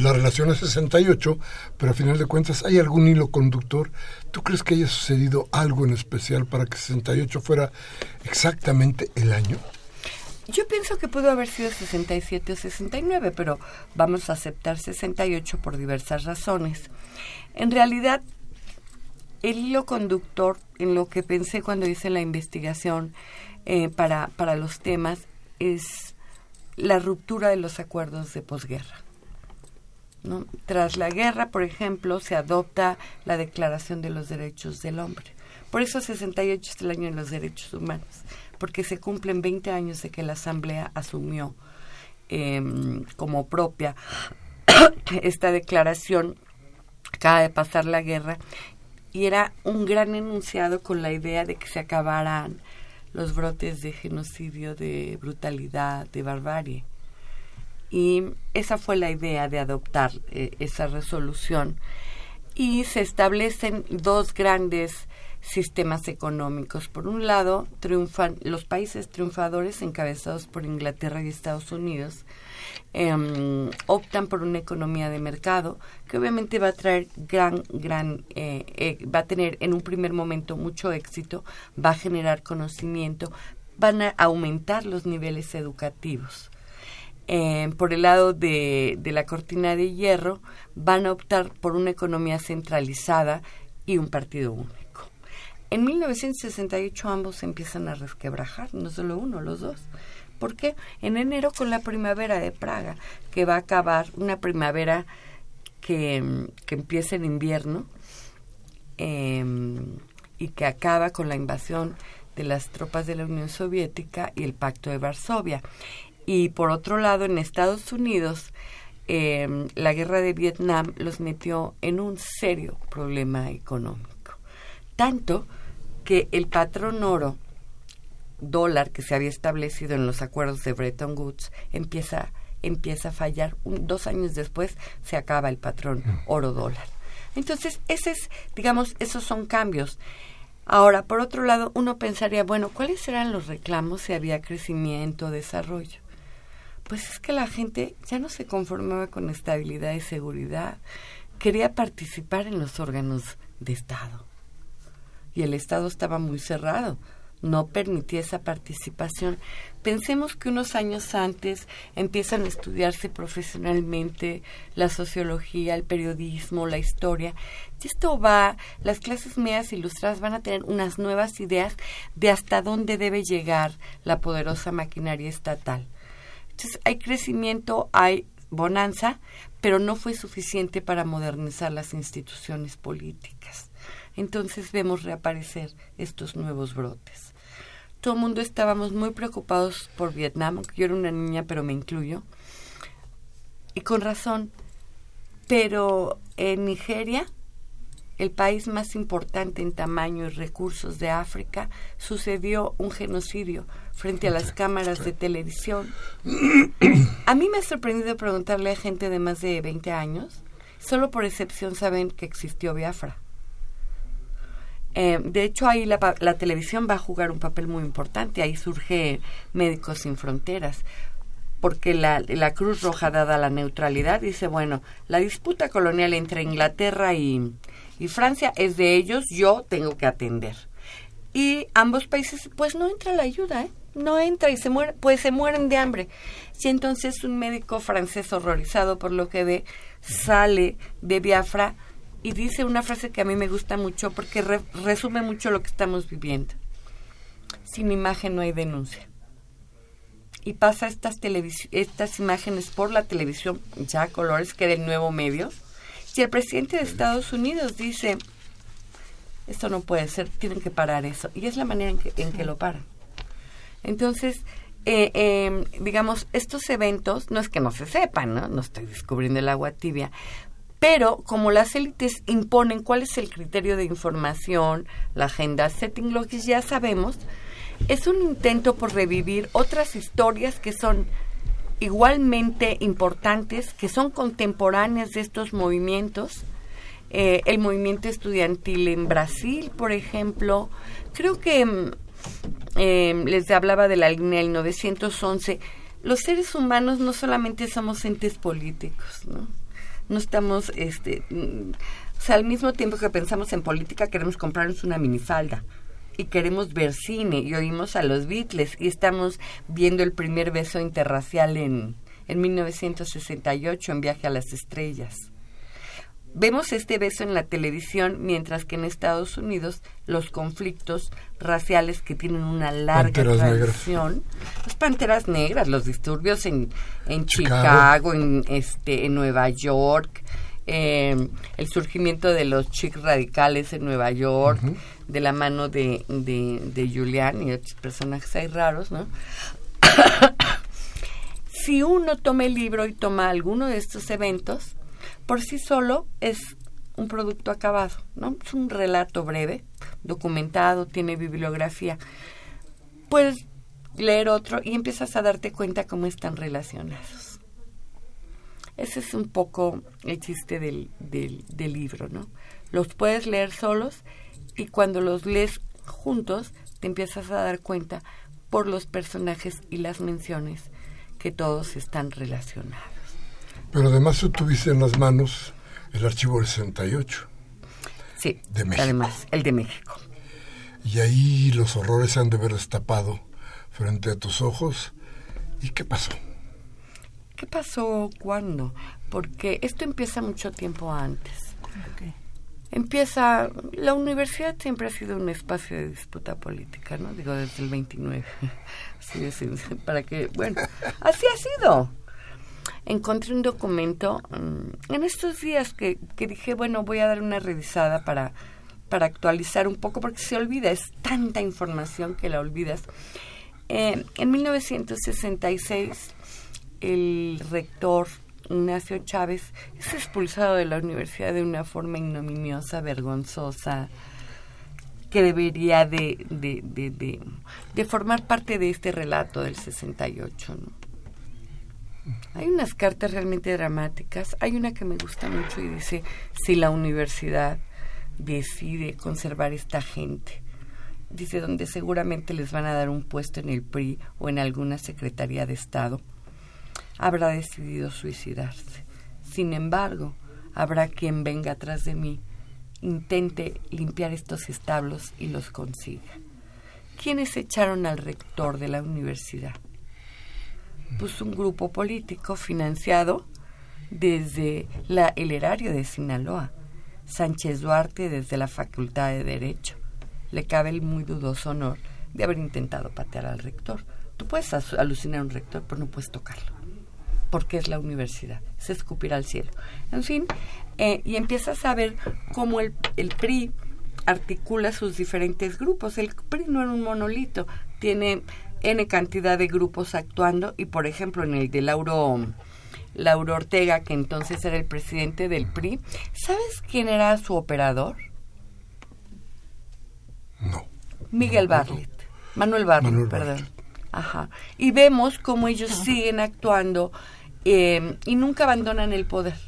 la relación es 68, pero a final de cuentas hay algún hilo conductor. ¿Tú crees que haya sucedido algo en especial para que 68 fuera exactamente el año? Yo pienso que pudo haber sido 67 o 69, pero vamos a aceptar 68 por diversas razones. En realidad, el hilo conductor en lo que pensé cuando hice la investigación eh, para, para los temas es la ruptura de los acuerdos de posguerra. ¿no? Tras la guerra, por ejemplo, se adopta la Declaración de los Derechos del Hombre. Por eso 68 es el año de los derechos humanos, porque se cumplen 20 años de que la Asamblea asumió em, como propia esta declaración acaba de pasar la guerra y era un gran enunciado con la idea de que se acabaran los brotes de genocidio, de brutalidad, de barbarie. Y esa fue la idea de adoptar eh, esa resolución. Y se establecen dos grandes sistemas económicos. Por un lado, triunfan los países triunfadores encabezados por Inglaterra y Estados Unidos, em, optan por una economía de mercado que obviamente va a traer gran, gran, eh, eh, va a tener en un primer momento mucho éxito, va a generar conocimiento, van a aumentar los niveles educativos. Em, por el lado de, de la cortina de hierro, van a optar por una economía centralizada y un partido único. En 1968 ambos empiezan a resquebrajar, no solo uno, los dos. ¿Por qué? En enero con la primavera de Praga, que va a acabar, una primavera que, que empieza en invierno em, y que acaba con la invasión de las tropas de la Unión Soviética y el Pacto de Varsovia. Y por otro lado, en Estados Unidos, em, la guerra de Vietnam los metió en un serio problema económico. Tanto que el patrón oro dólar que se había establecido en los acuerdos de Bretton Woods empieza empieza a fallar. Dos años después se acaba el patrón oro dólar. Entonces ese es digamos esos son cambios. Ahora por otro lado uno pensaría bueno cuáles eran los reclamos si había crecimiento desarrollo pues es que la gente ya no se conformaba con estabilidad y seguridad. Quería participar en los órganos de estado. Y el Estado estaba muy cerrado, no permitía esa participación. Pensemos que unos años antes empiezan a estudiarse profesionalmente la sociología, el periodismo, la historia. Y esto va, las clases medias ilustradas van a tener unas nuevas ideas de hasta dónde debe llegar la poderosa maquinaria estatal. Entonces hay crecimiento, hay bonanza, pero no fue suficiente para modernizar las instituciones políticas entonces vemos reaparecer estos nuevos brotes. Todo el mundo estábamos muy preocupados por Vietnam, aunque yo era una niña, pero me incluyo, y con razón. Pero en Nigeria, el país más importante en tamaño y recursos de África, sucedió un genocidio frente a las cámaras de televisión. A mí me ha sorprendido preguntarle a gente de más de 20 años, solo por excepción saben que existió Biafra. Eh, de hecho, ahí la, televisión va a jugar un papel muy importante. Ahí surge Médicos Sin Fronteras. Porque la, Cruz Roja, dada la neutralidad, dice, bueno, la disputa colonial entre Inglaterra y, Francia es de ellos, yo tengo que atender. Y ambos países, pues no entra la ayuda, ¿eh? No entra y se muere, pues se mueren de hambre. Si entonces un médico francés horrorizado por lo que ve sale de Biafra y dice una frase que a mí me gusta mucho porque resume mucho lo que estamos viviendo. Sin imagen no hay denuncia. Y pasa estas, estas imágenes por la televisión, ya colores, que del nuevo medio. Y el presidente de Estados Unidos dice, esto no puede ser, tienen que parar eso. Y es la manera en que, en que lo paran. Entonces, eh, em, digamos, estos eventos, no es que no se sepan, ¿no? No estoy descubriendo el agua tibia, pero como las élites imponen cuál es el criterio de información, la agenda setting, lo que ya sabemos, es un intento por revivir otras historias que son igualmente importantes, que son contemporáneas de estos movimientos. Eh, el movimiento estudiantil en Brasil, por ejemplo. Creo que mm, em, les hablaba de la línea del 911. Los seres humanos no solamente somos entes políticos, ¿no? No estamos, este, mm, o sea, al mismo tiempo que pensamos en política, queremos comprarnos una minifalda y queremos ver cine y oímos a los Beatles y estamos viendo el primer beso interracial en, en 1968 en Viaje a las Estrellas. Vemos este beso en la televisión, mientras que en Estados Unidos los conflictos raciales que tienen una larga tradición, las panteras negras, los disturbios en, en Chicago, en este, en Nueva York, em, el surgimiento de los chic radicales en Nueva York, de la mano de, de, de Julián y otros personajes ahí raros, ¿no? Si uno toma el libro y toma alguno de estos eventos, por sí solo es un producto acabado, ¿no? Es un relato breve, documentado, tiene bibliografía. Puedes leer otro y empiezas a darte cuenta cómo están relacionados. Ese es un poco el chiste del, del, del libro, ¿no? Los puedes leer solos y cuando los lees juntos te empiezas a dar cuenta por los personajes y las menciones que todos están relacionados. Pero además tú tuviste en las manos el archivo del 68. Sí, de México. además, el de México. Y ahí los horrores se han de haber destapado frente a tus ojos. ¿Y qué pasó? ¿Qué pasó cuándo? Porque esto empieza mucho tiempo antes. Empieza, la universidad siempre ha sido un espacio de disputa política, ¿no? Digo, desde el 29. Así es, para que, bueno, así ha sido. Encontré un documento mm, en estos días que, que dije, bueno, voy a dar una revisada para, para actualizar un poco, porque se olvida, es tanta información que la olvidas. Eh, en 1966, el rector Ignacio Chávez es expulsado de la universidad de una forma ignominiosa, vergonzosa, que debería de, de, de, de, de formar parte de este relato del 68. ¿no? Hay unas cartas realmente dramáticas. Hay una que me gusta mucho y dice, si la universidad decide conservar esta gente, dice, donde seguramente les van a dar un puesto en el PRI o en alguna Secretaría de Estado, habrá decidido suicidarse. Sin embargo, habrá quien venga atrás de mí, intente limpiar estos establos y los consiga. ¿Quiénes echaron al rector de la universidad? Pues un grupo político financiado desde la, el erario de Sinaloa, Sánchez Duarte desde la Facultad de Derecho. Le cabe el muy dudoso honor de haber intentado patear al rector. Tú puedes alucinar a un rector, pero no puedes tocarlo porque es la universidad, es escupir al cielo. En fin, eh, y empiezas a ver cómo el, el PRI articula sus diferentes grupos. El PRI no era un monolito, tiene N cantidad de grupos actuando y, por ejemplo, en el de Lauro, Lauro Ortega, que entonces era el presidente del PRI, ¿sabes quién era su operador? No. Miguel Bartlett. Manuel Bartlett, Manuel perdón. Bartlett. Ajá. Y vemos cómo ellos siguen actuando eh, y nunca abandonan el poder.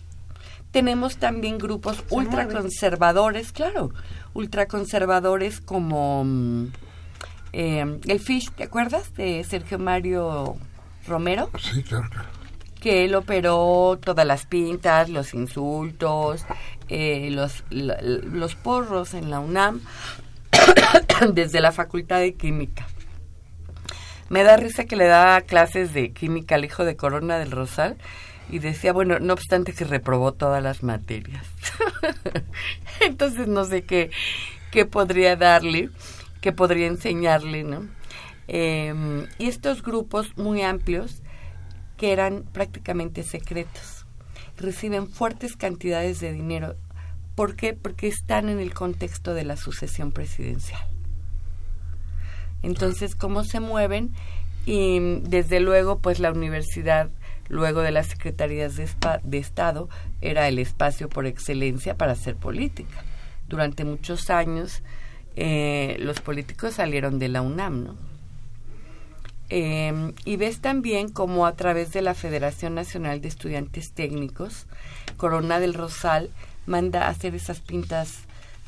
Tenemos también grupos ultraconservadores, claro, ultraconservadores como mm, eh, el Fish, ¿te acuerdas? De Sergio Mario Romero, Sí, claro, claro. que él operó todas las pintas, los insultos, eh, los, la- los porros en la UNAM, desde la Facultad de Química. Me da risa que le daba clases de química al hijo de Corona del Rosal y decía, bueno, no obstante que reprobó todas las materias. Entonces no sé qué, qué podría darle, qué podría enseñarle, ¿no? Eh, y estos grupos muy amplios, que eran prácticamente secretos, reciben fuertes cantidades de dinero. ¿Por qué? Porque están en el contexto de la sucesión presidencial. Entonces, ¿cómo se mueven? Y desde luego, pues la universidad, luego de las secretarías de, espa- de Estado, era el espacio por excelencia para hacer política. Durante muchos años, eh, los políticos salieron de la UNAM, ¿no? Eh, y ves también como a través de la Federación Nacional de Estudiantes Técnicos, Corona del Rosal manda a hacer esas pintas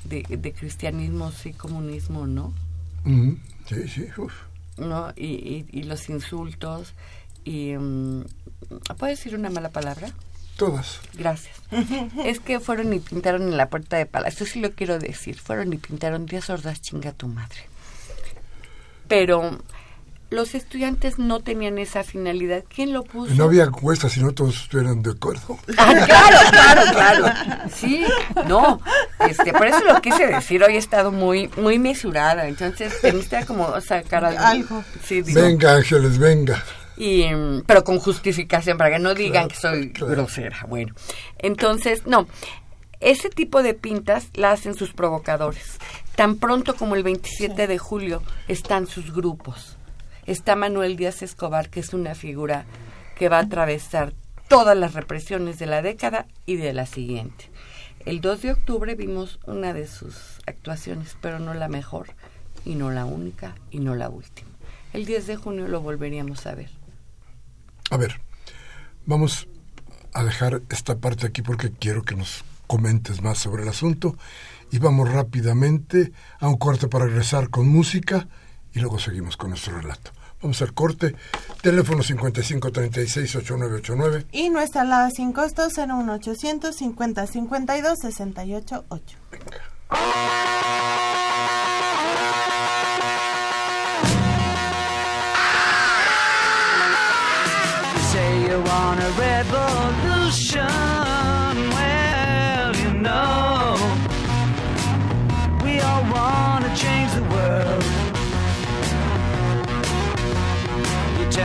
de, de cristianismo y comunismo, ¿no? Sí, sí, uf. ¿no? Y, y, y los insultos. Y, mm, ¿Puedes decir una mala palabra? Todas. Gracias. es que fueron y pintaron en la puerta de palacio. Sí lo quiero decir. Fueron y pintaron 10 sordas chinga tu madre. Pero los estudiantes no tenían esa finalidad. ¿Quién lo puso? No había encuestas, si no todos estuvieran de acuerdo. Ah, claro, claro, claro. Sí, no. Este, por eso lo quise decir. Hoy he estado muy, muy mesurada. Entonces, teniste como sacar algo. Algo. Sí, digo. Venga, Ángeles, venga. Y, pero con justificación, para que no digan que soy grosera. Bueno, entonces, no. Ese tipo de pintas la hacen sus provocadores. Tan pronto como el 27 de julio están sus grupos. Está Manuel Díaz Escobar, que es una figura que va a atravesar todas las represiones de la década y de la siguiente. El 2 de octubre vimos una de sus actuaciones, pero no la mejor, y no la única, y no la última. El 10 de junio lo volveríamos a ver. A ver, vamos a dejar esta parte aquí porque quiero que nos comentes más sobre el asunto y vamos rápidamente a un corte para regresar con música y luego seguimos con nuestro relato. Vamos al corte. Teléfono 5536-8989. Y nuestra alada sin costo 01800 50 52 68 8.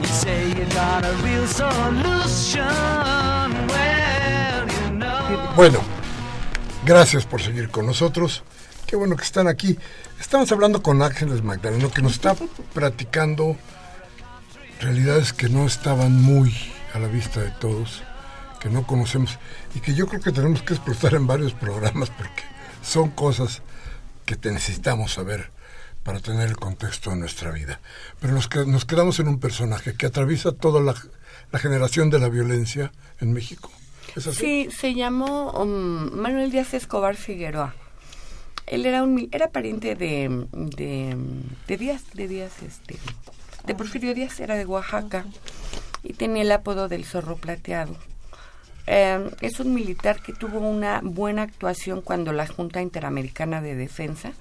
You say a real. Bueno, gracias por seguir con nosotros. Qué bueno que están aquí. Estamos hablando con Ángeles Magdaleno, que nos está platicando realidades que no estaban muy a la vista de todos, que no conocemos y que yo creo que tenemos que explotar en varios programas porque son cosas que te necesitamos saber para tener el contexto de nuestra vida. Pero nos, nos quedamos en un personaje que atraviesa toda la, generación de la violencia en México. Sí, se llamó um, Manuel Díaz Escobar Figueroa. Él era un era pariente de, de, de Díaz, de Díaz, este, de Porfirio Díaz, era de Oaxaca y tenía el apodo del zorro plateado. Eh, es un militar que tuvo una buena actuación cuando la Junta Interamericana de Defensa,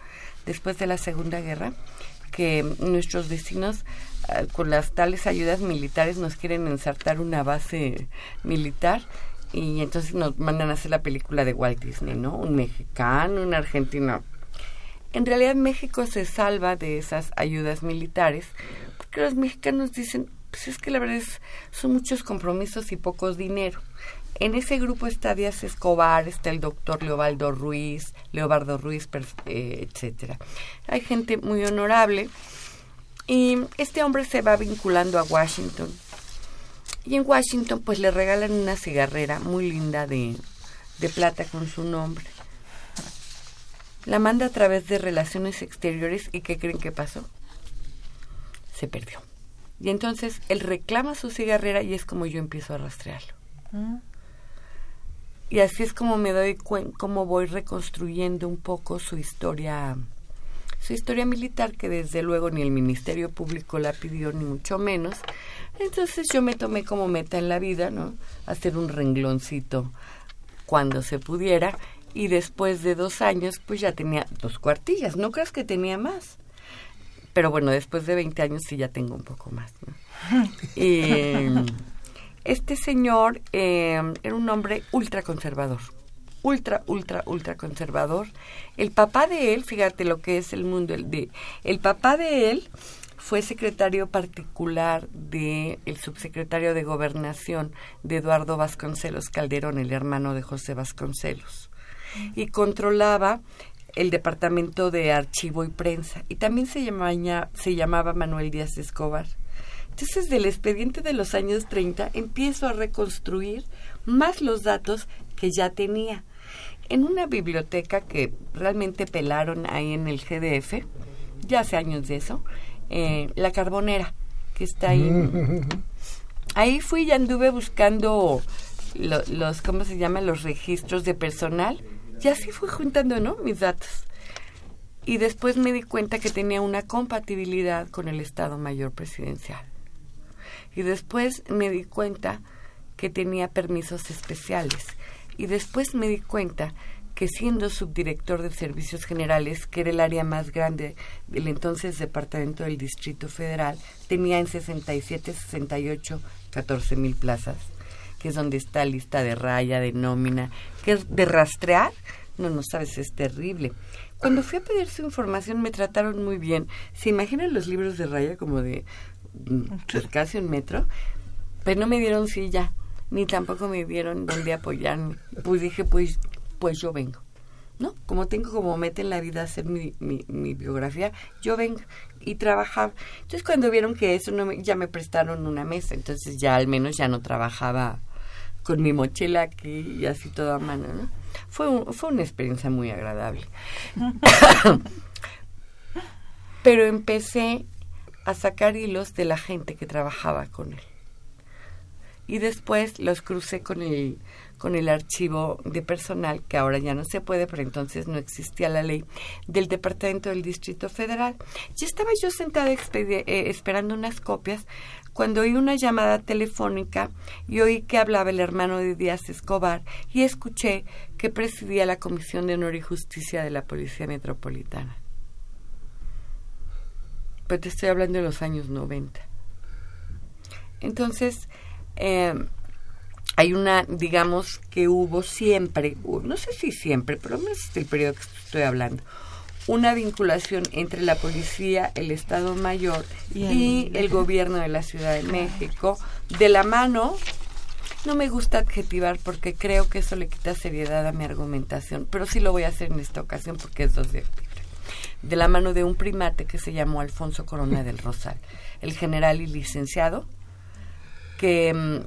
después de la Segunda Guerra, que nuestros vecinos eh, con las tales ayudas militares nos quieren ensartar una base militar y entonces nos mandan a hacer la película de Walt Disney, ¿no? Un mexicano, un argentino. En realidad México se salva de esas ayudas militares porque los mexicanos dicen, pues es que la verdad es, son muchos compromisos y pocos dinero. En ese grupo está Díaz Escobar, está el doctor Leobaldo Ruiz, Leobardo Ruiz, eh, etcétera. Hay gente muy honorable y este hombre se va vinculando a Washington. Y en Washington pues le regalan una cigarrera muy linda de, de plata con su nombre. La manda a través de relaciones exteriores y ¿qué creen que pasó? Se perdió. Y entonces él reclama su cigarrera y es como yo empiezo a rastrearlo. Y así es como me doy cuenta, como voy reconstruyendo un poco su historia, su historia militar, que desde luego ni el Ministerio Público la pidió, ni mucho menos. Entonces yo me tomé como meta en la vida, ¿no? Hacer un rengloncito cuando se pudiera. Y después de dos años, pues ya tenía dos cuartillas. No creas que tenía más. Pero bueno, después de 20 años sí ya tengo un poco más. ¿no? Y, este señor eh, era un hombre ultra conservador, ultra, ultra, ultra conservador. El papá de él, fíjate lo que es el mundo, el, de, el papá de él fue secretario particular el subsecretario de Gobernación de Eduardo Vasconcelos Calderón, el hermano de José Vasconcelos, y controlaba el departamento de archivo y prensa, y también se llamaba, se llamaba Manuel Díaz Escobar. Entonces, del expediente de los años 30 empiezo a reconstruir más los datos que ya tenía. En una biblioteca que realmente pelaron ahí en el GDF, ya hace años de eso, eh, La Carbonera, que está ahí. Ahí fui y anduve buscando lo- los, ¿cómo se llama? Los registros de personal. Y así fui juntando, ¿no? Mis datos. Y después me di cuenta que tenía una compatibilidad con el Estado Mayor Presidencial. Y después me di cuenta que tenía permisos especiales. Y después me di cuenta que siendo subdirector de Servicios Generales, que era el área más grande del entonces Departamento del Distrito Federal, tenía en 67, 68, 14 mil plazas, que es donde está lista de raya, de nómina, que es de rastrear. No, no sabes, es terrible. Cuando fui a pedir su información me trataron muy bien. ¿Se imaginan los libros de raya como de mm, pues, casi un metro? Pero no me dieron silla, ni tampoco me dieron donde apoyarme. Pues dije, pues, pues yo vengo. ¿No? Como tengo como meta en la vida hacer mi, mi, mi biografía, yo vengo y trabajaba. Entonces cuando vieron que eso no me- ya me prestaron una mesa, entonces ya al menos ya no trabajaba con mi mochila aquí y así todo a mano, ¿no? Fue, un- fue una experiencia muy agradable. Pero empecé a sacar hilos de la gente que trabajaba con él. Y después los crucé con el, con el archivo de personal, que ahora ya no se puede, pero entonces no existía la ley, del Departamento del Distrito Federal. Ya estaba yo sentada eh, esperando unas copias cuando oí una llamada telefónica y oí que hablaba el hermano de Díaz Escobar y escuché que presidía la Comisión de Honor y Justicia de la Policía Metropolitana. Pero te estoy hablando de los años 90. Entonces, eh, hay una, digamos, que hubo siempre, no sé si siempre, pero no es el periodo que estoy hablando, una vinculación entre la policía, el Estado Mayor Y el- gobierno de la Ciudad de México, de la mano. No me gusta adjetivar porque creo que eso le quita seriedad a mi argumentación, pero sí lo voy a hacer en esta ocasión porque es 2 de. De la mano de un primate que se llamó Alfonso Corona del Rosal, el general y licenciado, que mm,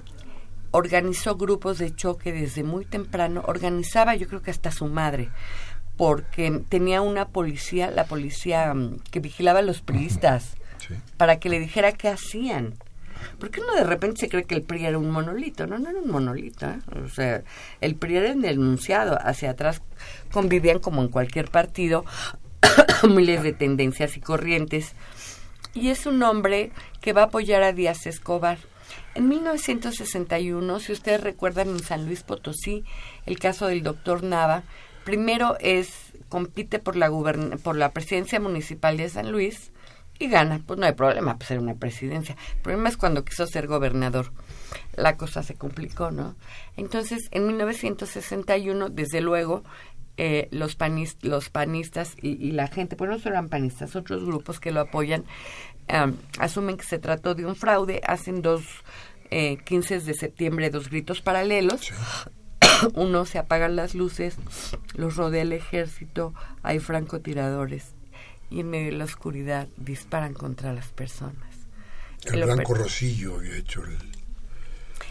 organizó grupos de choque desde muy temprano, organizaba yo creo que hasta su madre, porque tenía una policía, la policía mm, que vigilaba a los priistas, para que le dijera qué hacían. Porque uno de repente se cree que el PRI era un monolito, no, no era un monolito, ¿eh? o sea, el PRI era el denunciado, hacia atrás convivían como en cualquier partido miles de tendencias y corrientes, y es un hombre que va a apoyar a Díaz Escobar. En 1961, si ustedes recuerdan en San Luis Potosí, el caso del doctor Nava, primero es compite por la por la presidencia municipal de San Luis y gana, pues no hay problema, pues era una presidencia. El problema es cuando quiso ser gobernador. La cosa se complicó, ¿no? Entonces, en 1961, desde luego, eh, los, panis- los panistas y, y la gente, pues no solo eran panistas, otros grupos que lo apoyan, asumen que se trató de un fraude, hacen dos eh, 15 de septiembre dos gritos paralelos. Uno se apagan las luces, los rodea el ejército, hay francotiradores y en medio de la oscuridad disparan contra las personas. El Blanco Rosillo había hecho el,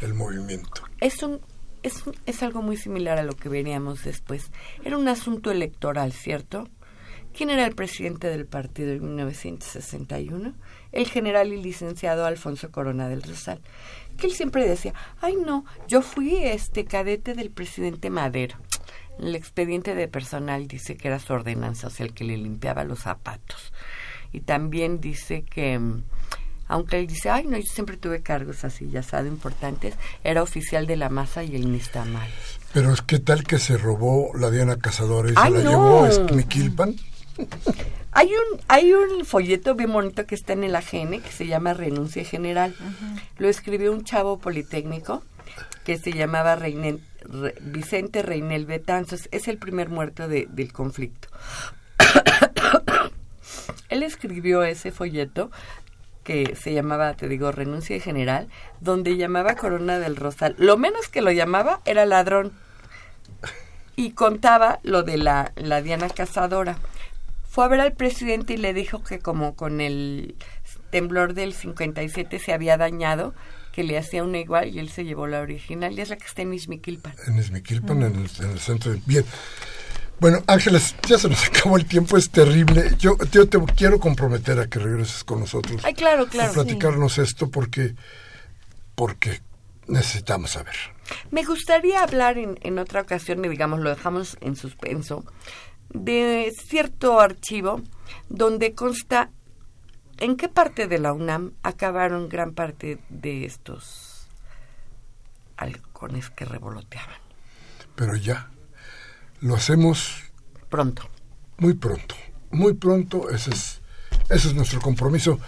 el movimiento. es un es, es algo muy similar a lo que veríamos después. Era un asunto electoral, ¿cierto? ¿Quién era el presidente del partido en 1961? El general y licenciado Alfonso Corona del Rosal. Que él siempre decía, ay no, yo fui este cadete del presidente Madero. El expediente de personal dice que era su ordenanza, o sea, el que le limpiaba los zapatos. Y también dice que, mm, aunque él dice, ay no, yo siempre tuve cargos así, ya sabe, importantes, era oficial de la masa y el Nistamal. Pero es que tal que se robó la Diana Cazadora y se ¡Ay, la no! llevó a Esquimiquilpan. Hay un, hay un folleto bien bonito que está en el AGN que se llama Renuncia General. Lo escribió un chavo politécnico que se llamaba Reinel- Re- Vicente Reinel Betanzos. Es el primer muerto de- del conflicto. Él escribió ese folleto que se llamaba, te digo, Renuncia General, donde llamaba Corona del Rosal. Lo menos que lo llamaba era ladrón. Y contaba lo de la, la Diana Cazadora fue a ver al presidente y le dijo que como con el temblor del 57 se había dañado, que le hacía una igual y él se llevó la original y es la que está en Izmiquilpan. En Esmiquilpan, en, el, en centro. Bien. Bueno, Ángeles, ya se nos acabó el tiempo, es terrible. Yo, yo te quiero comprometer a que regreses con nosotros. Ay, claro, claro. A platicarnos esto porque, porque necesitamos saber. Me gustaría hablar en, en otra ocasión, y digamos, lo dejamos en suspenso, de cierto archivo donde consta en qué parte de la UNAM acabaron gran parte de estos halcones que revoloteaban. Pero ya, Lo hacemos pronto. Muy pronto, muy pronto. Ese es, ese es nuestro compromiso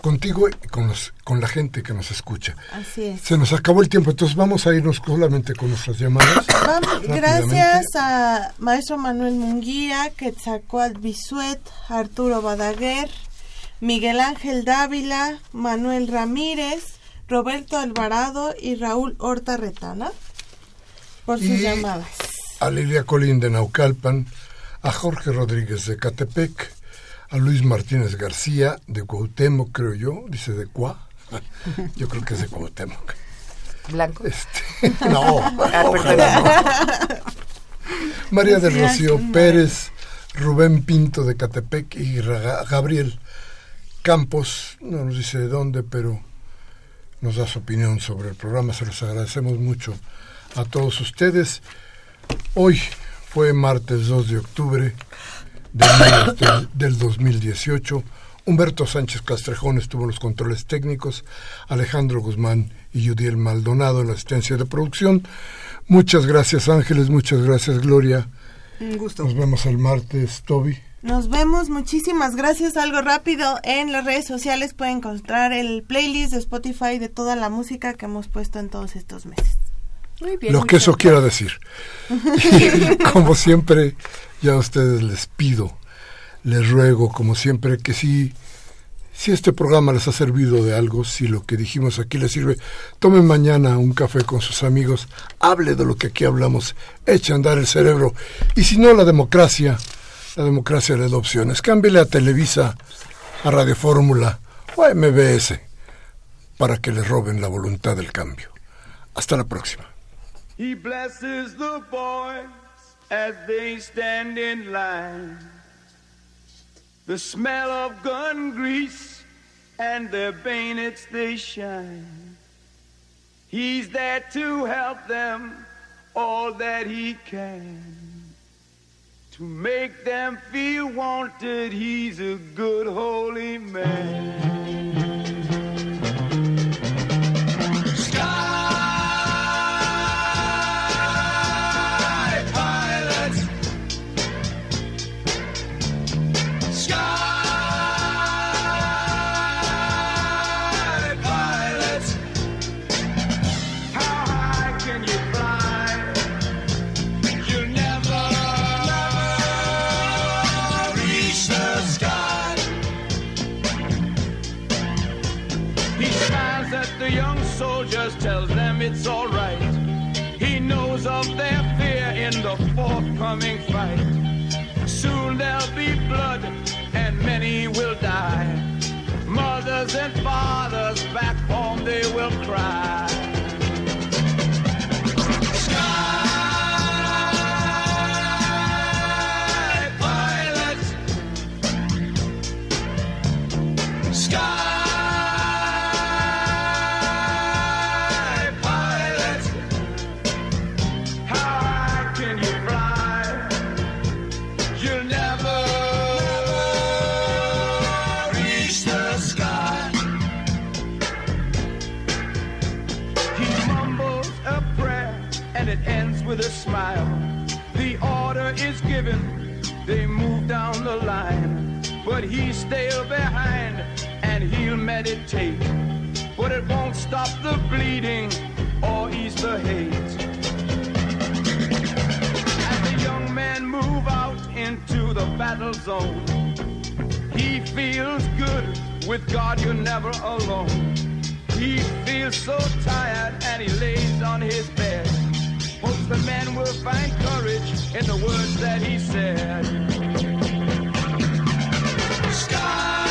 contigo y con, los, con la gente que nos escucha. Así es. Se nos acabó el tiempo, entonces vamos a irnos solamente con nuestras llamadas. Vamos, gracias a maestro Manuel Munguía, Quetzalcoatl Bisuet, Arturo Badaguer, Miguel Ángel Dávila, Manuel Ramírez, Roberto Alvarado y Raúl Horta Retana por sus Y llamadas. A Lilia Colín de Naucalpan, a Jorge Rodríguez de Catepec, a Luis Martínez García de Cuauhtémoc, creo yo, dice de Cuá. Yo creo que es de Cuauhtémoc. Blanco. Este, no, Ah, ojalá no. María del Rocío Pérez, Rubén Pinto de Catepec y Gabriel Campos, no nos dice de dónde, pero nos da su opinión sobre el programa. Se los agradecemos mucho a todos ustedes. Hoy fue martes 2 de octubre del, del, del 2018. Humberto Sánchez Castrejón estuvo en los controles técnicos, Alejandro Guzmán y Yudiel Maldonado en la asistencia de producción. Muchas gracias Ángeles, muchas gracias Gloria. Un gusto. Nos vemos el martes, Toby. Nos vemos, muchísimas gracias. Algo rápido, en las redes sociales pueden encontrar el playlist de Spotify de toda la música que hemos puesto en todos estos meses. Muy Lo que eso quiera decir. Y como siempre, ya a ustedes les pido, les ruego, como siempre, que si, si este programa les ha servido de algo, si lo que dijimos aquí les sirve, tomen mañana un café con sus amigos, hable de lo que aquí hablamos, eche a andar el cerebro. Y si no, la democracia, la democracia le da opciones. Cámbiale a Televisa, a Radio Fórmula o a MBS para que les roben la voluntad del cambio. Hasta la próxima. He blesses the boys as they stand in line. The smell of gun grease and their bayonets they shine. He's there to help them all that he can. To make them feel wanted, he's a good holy man. Mothers and fathers back home they will cry. The line. But he's still behind and he'll meditate. But it won't stop the bleeding or ease the hate. As the young men move out into the battle zone, he feels good. With God, you're never alone. He feels so tired and he lays on his bed. Hopes the men will find courage in the words that he said. Bye.